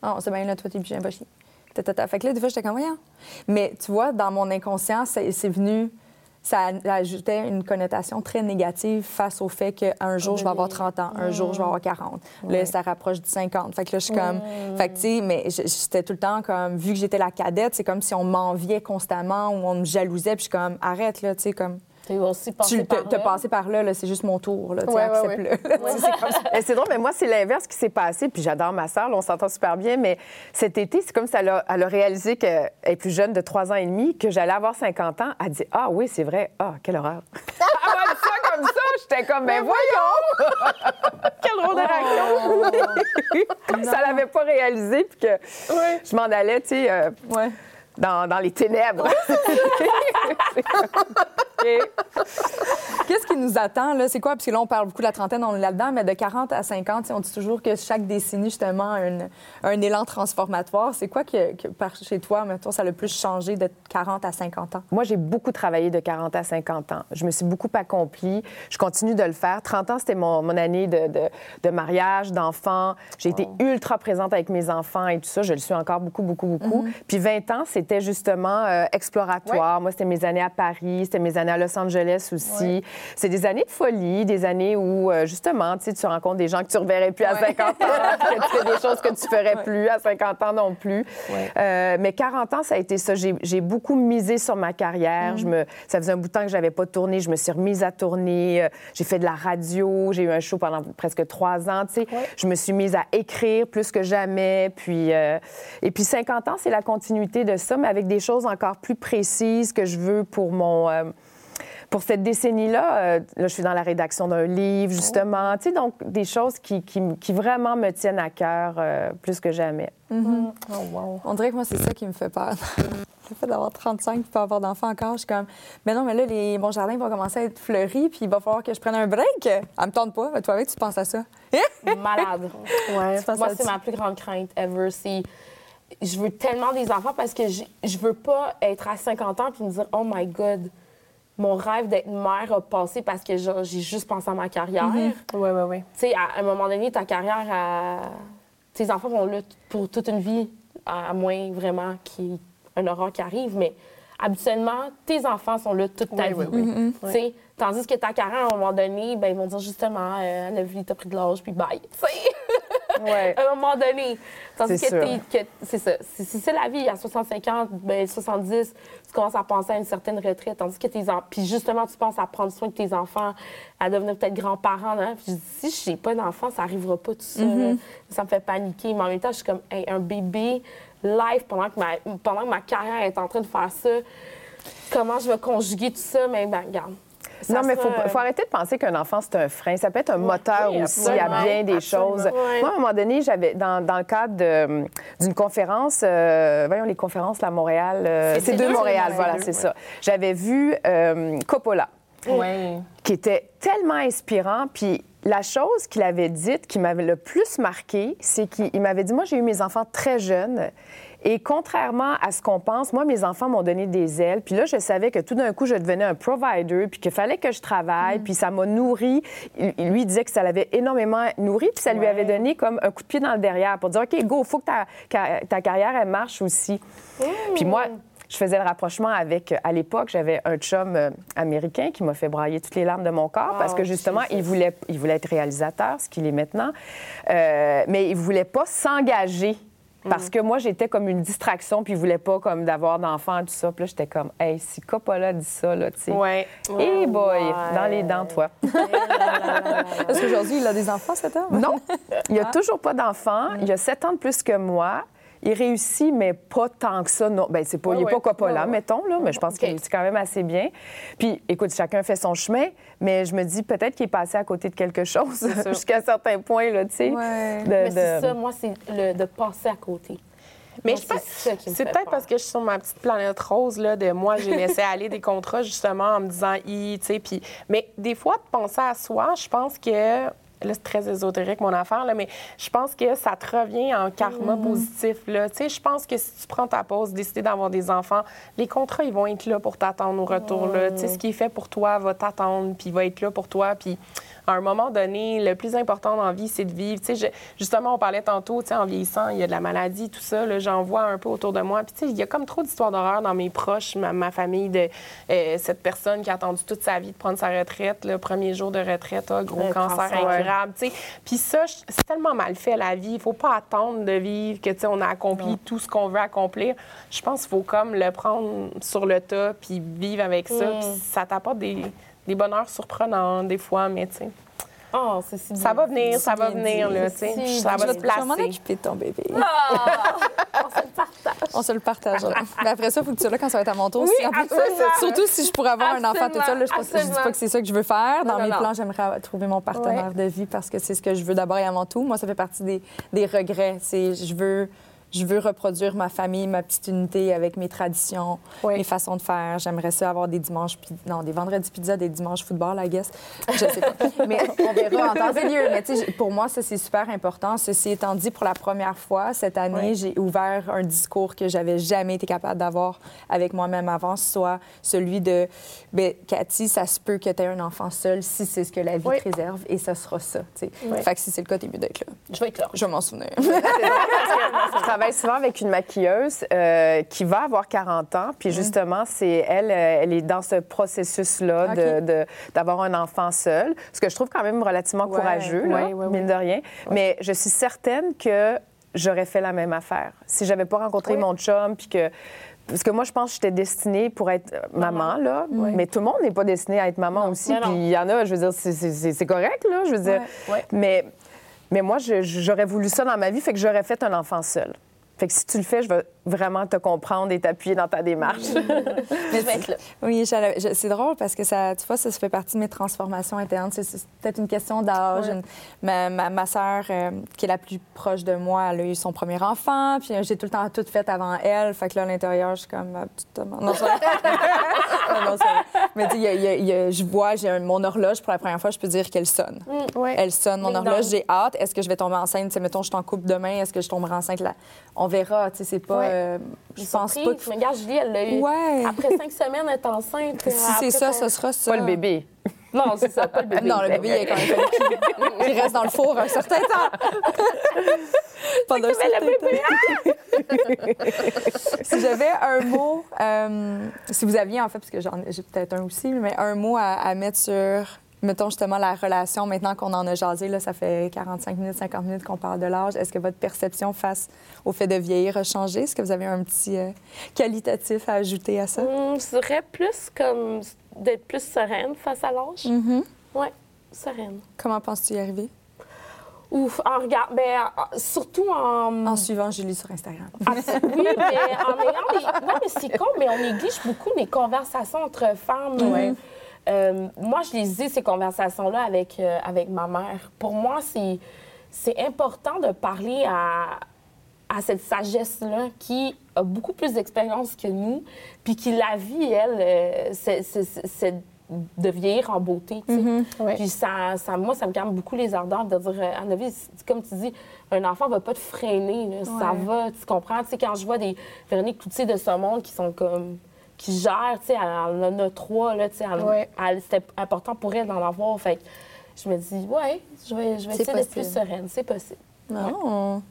Oh, c'est bien là, toi, t'es plus un vochi. Tatata. Fait que là, des fois, j'étais comme, voyons. Mais tu vois, dans mon inconscient, c'est venu. Ça ajoutait une connotation très négative face au fait qu'un jour, je vais avoir 30 ans, un jour, je vais avoir 40. Là, ça rapproche du 50. Fait que là, je suis comme. Fait que, tu sais, mais j'étais tout le temps comme. Vu que j'étais la cadette, c'est comme si on m'enviait constamment ou on me jalousait. Puis je suis comme, arrête, là, tu sais, comme. T'es aussi passé Tu par là. passé par là, là, c'est juste mon tour, là, tu sais, Ouais, ouais, sais, c'est comme ça. C'est drôle, mais moi, c'est l'inverse qui s'est passé. Puis j'adore ma sœur, on s'entend super bien. Mais cet été, c'est comme si elle a, elle a réalisé qu'elle est plus jeune de 3 ans et demi, que j'allais avoir 50 ans. Elle dit Ah oui, c'est vrai. Ah, quelle horreur. elle m'a dit ça comme ça. J'étais comme Ben voyons Quelle drôle de réaction Comme ça, elle l'avait pas réalisé. Puis que je m'en allais, tu sais. euh, Ouais. Dans, dans les ténèbres. Qu'est-ce qui nous attend, là? C'est quoi? Parce que là, on parle beaucoup de la trentaine, on est là-dedans, mais de 40 à 50, tu sais, on dit toujours que chaque décennie, justement, a un, un élan transformatoire. C'est quoi que, que par chez toi, mettons, ça a le plus changé de 40 à 50 ans? Moi, j'ai beaucoup travaillé de 40 à 50 ans. Je me suis beaucoup accomplie. Je continue de le faire. 30 ans, c'était mon, mon année de, de- de mariage, d'enfants. J'ai été ultra présente avec mes enfants et tout ça. Je le suis encore beaucoup, beaucoup, beaucoup. Puis 20 ans, c'était justement euh, exploratoire. Moi, c'était mes années à Paris, c'était mes années à Los Angeles aussi. C'est des années de folie, des années où, euh, justement, tu rencontres des gens que tu ne reverrais plus à 50 ans, que tu fais des choses que tu ferais plus à 50 ans non plus. Euh, mais 40 ans, ça a été ça. J'ai beaucoup misé sur ma carrière. Je me, ça faisait un bout de temps que j'avais pas tourné. Je me suis remise à tourner. J'ai fait de la radio. J'ai eu un show pendant presque trois ans. Tu sais. Je me suis mise à écrire plus que jamais. Puis, et puis 50 ans, c'est la continuité de ça, mais avec des choses encore plus précises que je veux pour mon... euh, pour cette décennie-là, euh, là, je suis dans la rédaction d'un livre, justement. Tu sais, donc, des choses qui, qui, qui vraiment me tiennent à cœur euh, plus que jamais. Oh, wow. On dirait que moi, c'est ça qui me fait peur. le fait d'avoir 35 et pas avoir d'enfants encore, je suis comme, mais non, mais là, les, mon jardin va commencer à être fleuri, puis il va falloir que je prenne un break. Elle me tente pas, toi, avec, tu penses à ça. Malade. Ouais. Moi, c'est ma plus grande crainte ever. C'est je veux tellement des enfants parce que j'ai- je veux pas être à 50 ans puis me dire oh my god, mon rêve d'être mère a passé parce que genre, j'ai juste pensé à ma carrière. Oui, oui, oui. Tu sais, à un moment donné, ta carrière, à- tes enfants vont là pour toute une vie, à moins vraiment qu'il y ait un horreur qui arrive. Mais habituellement, tes enfants sont là toute ta Oui, vie. oui, oui. Tu sais, Tandis que ta carrière, à un moment donné, ben, ils vont dire justement, euh, Anna vie, t'as pris de l'âge, puis bye. Ouais. à un moment donné. Tandis C'est que, c'est ça. Si c'est la vie, à 65 ans, ben, 70, tu commences à penser à une certaine retraite. Tandis que tes enfants. Puis justement, tu penses à prendre soin de tes enfants, à devenir peut-être grands-parents. Hein? Puis je dis, si je n'ai pas d'enfant, ça n'arrivera pas tout ça. là. Ça me fait paniquer. Mais en même temps, je suis comme hey, un bébé live pendant que, ma, pendant que ma carrière est en train de faire ça. Comment je vais conjuguer tout ça? Mais ben, regarde. Ça non, mais il faut, sera- faut arrêter de penser qu'un enfant, c'est un frein. Ça peut être un moteur oui, aussi à bien des absolument. choses. Ouais. Moi, à un moment donné, j'avais, dans, dans le cadre d'une conférence, euh, voyons les conférences, là, à Montréal, euh, C'est deux, de Montréal, voilà, c'est ouais. ça. J'avais vu euh, Coppola Oui. qui était tellement inspirant. Puis la chose qu'il avait dite qui m'avait le plus marqué, c'est qu'il il m'avait dit, moi, j'ai eu mes enfants très jeunes. Et contrairement à ce qu'on pense, moi, mes enfants m'ont donné des ailes. Puis là, je savais que tout d'un coup, je devenais un provider, puis qu'il fallait que je travaille, puis ça m'a nourri. Il, lui disait que ça l'avait énormément nourri, puis ça lui Ouais. avait donné comme un coup de pied dans le derrière pour dire, OK, go, faut que ta, ta carrière, elle marche aussi. Puis moi, je faisais le rapprochement avec, à l'époque, j'avais un chum euh, américain qui m'a fait brailler toutes les larmes de mon corps parce que justement, il voulait, il voulait être réalisateur, ce qu'il est maintenant, Euh, mais il voulait pas s'engager. Parce que moi, j'étais comme une distraction, puis il voulait pas comme d'avoir d'enfants, tout ça. Puis là, j'étais comme, hey, si Coppola dit ça, là, tu sais. Ouais. Eh boy, Ouais. dans les dents, toi. Est-ce qu'aujourd'hui, il a des enfants, cet homme? Non, il n'y a toujours pas d'enfant. Il a sept ans de plus que moi. Il réussit, mais pas tant que ça. Non, ben c'est pas, il n'est Ouais, pas. Coppola, Ouais, mettons, là, mais je pense qu'il réussit quand même assez bien. Puis, écoute, chacun fait son chemin, mais je me dis peut-être qu'il est passé à côté de quelque chose jusqu'à un certain point, là, tu sais. De- Mais de- c'est ça, moi, c'est le, de passer à côté. Mais Moi, je pense c'est peut-être peur. parce que je suis sur ma petite planète rose là de moi j'ai laissé aller des contrats justement en me disant i tu sais puis mais des fois de penser à soi je pense que là c'est très ésotérique mon affaire là mais je pense que ça te revient en karma Mm-hmm. positif là. Tu sais je pense que si tu prends ta pause décider d'avoir des enfants les contrats ils vont être là pour t'attendre au retour là. Tu sais ce qui est fait pour toi va t'attendre puis va être là pour toi puis à un moment donné, le plus important dans la vie, c'est de vivre. Tu sais, justement, on parlait tantôt, tu sais, en vieillissant, il y a de la maladie, tout ça. J'en vois un peu autour de moi. Puis, tu sais, il y a comme trop d'histoires d'horreur dans mes proches, ma, ma famille, de euh, cette personne qui a attendu toute sa vie de prendre sa retraite, le premier jour de retraite, ah, gros cancer cancer, incurable. tu sais. Puis ça, c'est tellement mal fait, la vie. Il faut pas attendre de vivre, que, tu sais, on a accompli tout ce qu'on veut accomplir. Je pense qu'il faut comme le prendre sur le tas, puis vivre avec ça. Mm. Puis ça t'apporte des, des bonheurs surprenants, des fois, mais tu sais. Oh, c'est si Ça va venir, ça va bien venir, dit. là, tu sais. Si, Ça je va se Je vais m'en placer. occuper de ton bébé. On se le partage. On se le partagera. Mais après ça, il faut que tu sois là quand ça va être à mon tour. Oui, Si- en plus, absolument. surtout si je pourrais avoir un enfant tout seul. là, je pense que je dis pas que c'est ça que je veux faire. Dans Non, mes non, plans, j'aimerais trouver mon partenaire de vie parce que c'est ce que je veux d'abord et avant tout. Moi, ça fait partie des, des regrets. C'est je veux je veux reproduire ma famille, ma petite unité avec mes traditions, Oui. mes façons de faire. J'aimerais ça avoir des dimanches, non, des vendredis pizza, des dimanches football, I guess. Je sais pas. Mais on verra en temps et lieu. Mais pour moi, ça, c'est super important. Ceci étant dit, pour la première fois cette année, Oui. j'ai ouvert un discours que j'avais jamais été capable d'avoir avec moi-même avant, soit celui de, ben, Cathy, ça se peut que tu aies un enfant seul si c'est ce que la vie Oui. te réserve, et ça sera ça. Fait que si c'est le cas, t'es mieux d'être là. Je vais être là. Je vais m'en souvenir. Je travaille souvent avec une maquilleuse euh, qui va avoir 40 ans, puis justement, c'est elle, euh, elle est dans ce processus-là de- d'avoir un enfant seul, ce que je trouve quand même relativement Ouais, courageux, ouais, ouais. mine de rien. Mais je suis certaine que j'aurais fait la même affaire si j'avais pas rencontré mon chum, puis que parce que moi, je pense que j'étais destinée pour être maman, là. Mais tout le monde n'est pas destiné à être maman aussi. Non. Puis il y en a, je veux dire, c'est- correct, là. Je veux dire. Ouais. Mais, mais moi, j'aurais voulu ça dans ma vie, fait que j'aurais fait un enfant seul. Fait que si tu le fais, je vais vraiment te comprendre et t'appuyer dans ta démarche. Je vais être là. Oui, c'est drôle parce que ça, tu vois, ça, fait partie de mes transformations internes. C'est, peut-être une question d'âge. Ouais. Ma, ma, ma sœur, euh, qui est la plus proche de moi, elle a eu son premier enfant, puis euh, j'ai tout le temps tout fait avant elle. Fait que là, à l'intérieur, je suis comme, ah, non, c'est vrai. Non. Mais tu sais, je vois, j'ai mon horloge pour la première fois, je peux dire qu'elle sonne. Ouais. Elle sonne, mon Ding horloge, j'ai hâte. Est-ce que je vais tomber enceinte? Tu sais, mettons, je t'en coupe demain, est-ce que je tomberai enceinte? Là? On verra, tu sais, c'est pas. Ouais. Euh, je pense pas que. Mais regarde, Julie, elle l'a eu. Ouais. Après cinq semaines, elle est enceinte. Si c'est ça, ce sera ça. Pas le bébé. Non, c'est ça, pas le bébé. Non, le bébé, il est quand même qu'il reste dans le four un certain temps. Pendant un certain temps. si j'avais un mot, euh, si vous aviez en fait, parce que j'en ai- j'ai peut-être un aussi, mais un mot à, à mettre sur, mettons justement la relation, maintenant qu'on en a jasé, là, ça fait 45 minutes, 50 minutes qu'on parle de l'âge, est-ce que votre perception face au fait de vieillir a changé? Est-ce que vous avez un petit euh, qualitatif à ajouter à ça? Hum, je dirais plus comme d'être plus sereine face à l'âge. Mhm. Ouais, sereine. Comment penses-tu y arriver? Ouf, en regard, ben, en- surtout en. En suivant Julie sur Instagram. Ah, oui, mais en ayant des. Non, mais c'est con, mais on néglige beaucoup les conversations entre femmes. Ouais. Euh, moi, je les ai, ces conversations-là, avec, euh, avec ma mère. Pour moi, c'est, c'est important de parler à, à cette sagesse-là qui a beaucoup plus d'expérience que nous, puis qui la vie, elle, euh, c'est, c'est- c'est- c'est de vieillir en beauté, tu sais. Ouais. Puis ça, ça, moi, ça me calme beaucoup les ardeurs de dire, euh, Anne-Vie, c'est- comme tu dis, un enfant va pas te freiner, là. ça Ouais. va, tu comprends? Tu sais, quand je vois des Véronique Cloutier de ce monde qui sont comme qui gèrent, tu sais, elle en a trois, là, tu sais, Ouais. c'était important pour elle d'en avoir, fait que je me dis, ouais, je vais, je vais essayer d'être plus sereine, c'est possible. Non.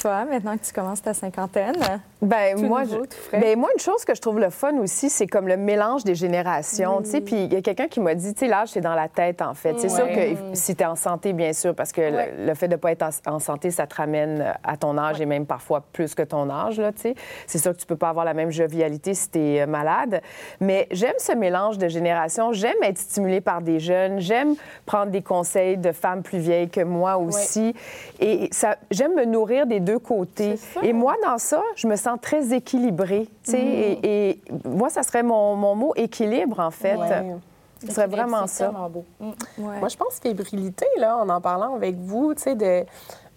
Toi, maintenant que tu commences ta cinquantaine, Ben Tout moi, nouveau, je- tout frais. ben, moi, une chose que je trouve le fun aussi, c'est comme le mélange des générations. Tu sais, puis il y a quelqu'un qui m'a dit, tu sais, l'âge, c'est dans la tête, en fait. C'est sûr que si tu es en santé, bien sûr, parce que le- Ouais. le, fait de ne pas être en, en santé, ça te ramène à ton âge et même parfois plus que ton âge, là, tu sais. C'est sûr que tu peux pas avoir la même jovialité si tu es malade. Mais j'aime ce mélange de générations. J'aime être stimulée par des jeunes. J'aime prendre des conseils de femmes plus vieilles que moi aussi. Et ça, j'aime me nourrir des deux côtés. Et moi, dans ça, je me sens très équilibrée. tu sais, et, et moi, ça serait mon, mon mot équilibre, en fait. Ouais. Ce serait vraiment ça. beau. Mm. ouais. Moi, je pense fébrilité, là, en en parlant avec vous, tu sais, de...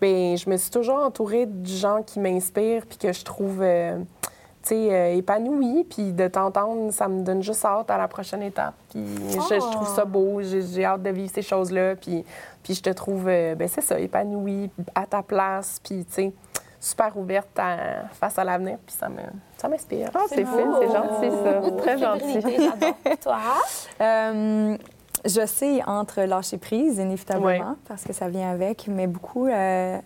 Ben, je me suis toujours entourée de gens qui m'inspirent puis que je trouve, euh, tu sais, euh, épanouie. Puis de t'entendre, ça me donne juste hâte à la prochaine étape. Puis je, je trouve ça beau. J'ai j'ai hâte de vivre ces choses-là. Puis, puis je te trouve, euh, ben c'est ça, épanouie, à ta place. Puis, tu sais, super ouverte à- face à l'avenir. Puis ça me- ça m'inspire. Ah, c'est fin, c'est gentil, ça. Très gentil. Toi? Euh, je sais entre lâcher prise, inévitablement, Ouais. parce que ça vient avec, mais beaucoup. euh,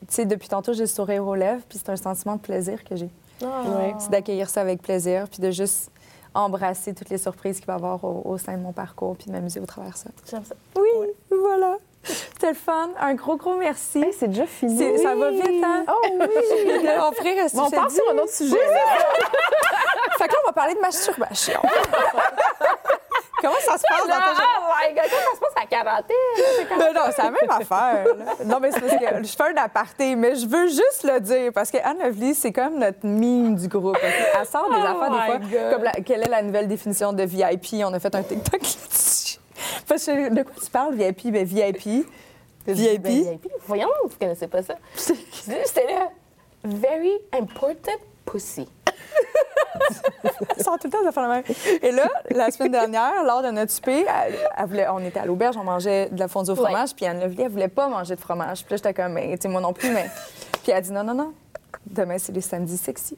tu sais, depuis tantôt, j'ai le sourire aux lèvres, puis c'est un sentiment de plaisir que j'ai. Ouais. C'est d'accueillir ça avec plaisir, puis de juste embrasser toutes les surprises qu'il va y avoir au, au sein de mon parcours, puis de m'amuser au travers de ça. J'aime ça. Oui, voilà. C'était le fun. Un gros, gros merci. Hey, c'est déjà fini. C'est- Ça va vite, hein? Oh oui! Là, on pourrait rester Bon, on je te part dis. sur un autre sujet. Fait que là, on va parler de masturbation. Comment ça se passe dans ta journée? Oh my God, comment ça se passe à quarantaine? Non, non, c'est la même affaire. là. Non, mais c'est parce que je fais un aparté, mais je veux juste le dire parce que Anne Lovely, c'est comme notre mime du groupe. ok? Elle sort des Oh affaires des fois, God. comme la- quelle est la nouvelle définition de VIP. On a fait un TikTok là-dessus. Parce que de quoi tu parles, VIP? Ben, VIP. Ben, VIP. VIP. Voyons, vous connaissez pas ça. C'était là. Very important pussy. Sort tout le temps de faire la même. Et là, la semaine dernière, lors de notre souper, elle- elle voulait- on était à l'auberge, on mangeait de la fondue au fromage, puis Anne Lovely, elle voulait pas manger de fromage. Puis là, j'étais comme, mais moi non plus, mais. Puis elle a dit, non, non, non. Demain, c'est les samedis sexy.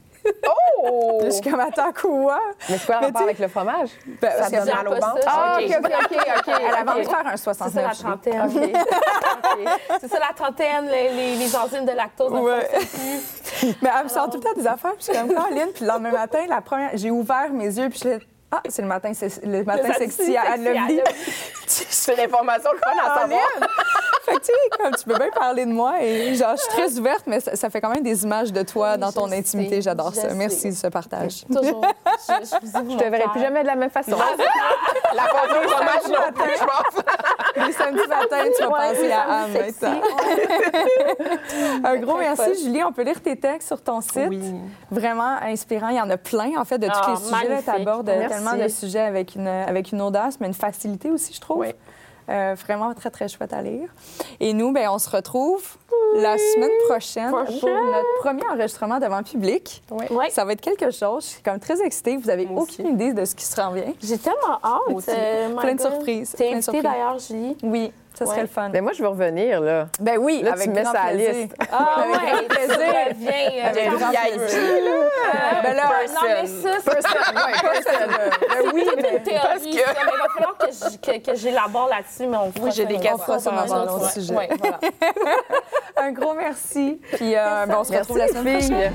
Oh! Puis je suis comme, attends, quoi? Mais c'est quoi le rapport avec le fromage? Ben, Ça donne mal au ventre. Ah, Ok. OK, OK, elle avait envie de faire un C'est ça 69. la trentaine. C'est ça la trentaine, les, les, les enzymes de lactose. Ouais. Mais elle me sort tout le temps des affaires, puis je suis comme, Caroline, puis le lendemain matin, la première, j'ai ouvert mes yeux, puis je suis ah, c'est le matin, c'est le matin sexy sexy à Anne Lovely. C'est l'information le fun à savoir. fait que tu sais, comme tu peux bien parler de moi et genre, je suis très ouverte, mais ça, ça fait quand même des images de toi Oui, dans ton intimité. J'adore ça. sais. Merci de ce partage. Toujours. Je, je, Je te verrai plus jamais de la même façon. La fondue au fromage non plus, je pense. Les samedis matins, tu vas Ouais, penser à Anne. Un gros merci, fun. Julie. On peut lire tes textes sur ton site. Oui. Vraiment inspirant. Il y en a plein, en fait, de tous Ah, les sujets. Tu abordes Merci. tellement de sujets avec une, avec une audace, mais une facilité aussi, je trouve. Oui. Euh, vraiment très, très chouette à lire. Et nous, ben, on se retrouve la semaine prochaine, Prochaine. pour notre premier enregistrement devant le public. Oui. Ça va être quelque chose. Je suis comme très excitée. Vous avez Moi aussi. aucune idée de ce qui se rend bien. J'ai tellement hâte. euh, Plein de God. surprises, T'es plein de invitée d'ailleurs, Julie? Oui, ça serait Ouais. le fun. Mais moi, je veux revenir, là. Ben oui, Là, tu avec mets grand ça à la plaisir. liste. Ah, Avec ouais, grand plaisir. Viens, Avec euh, VIP, plaisir. Ben là, non, mais ça, c'est personne. Ben oui, mais... Parce que- ça, mais il va falloir que je- que, que j'élabore là-dessus, mais on Oui, j'ai des questions sur Ouais, un autre ouais, sujet. ouais, voilà. Un gros merci. Puis euh, ben, on se Merci, retrouve la semaine.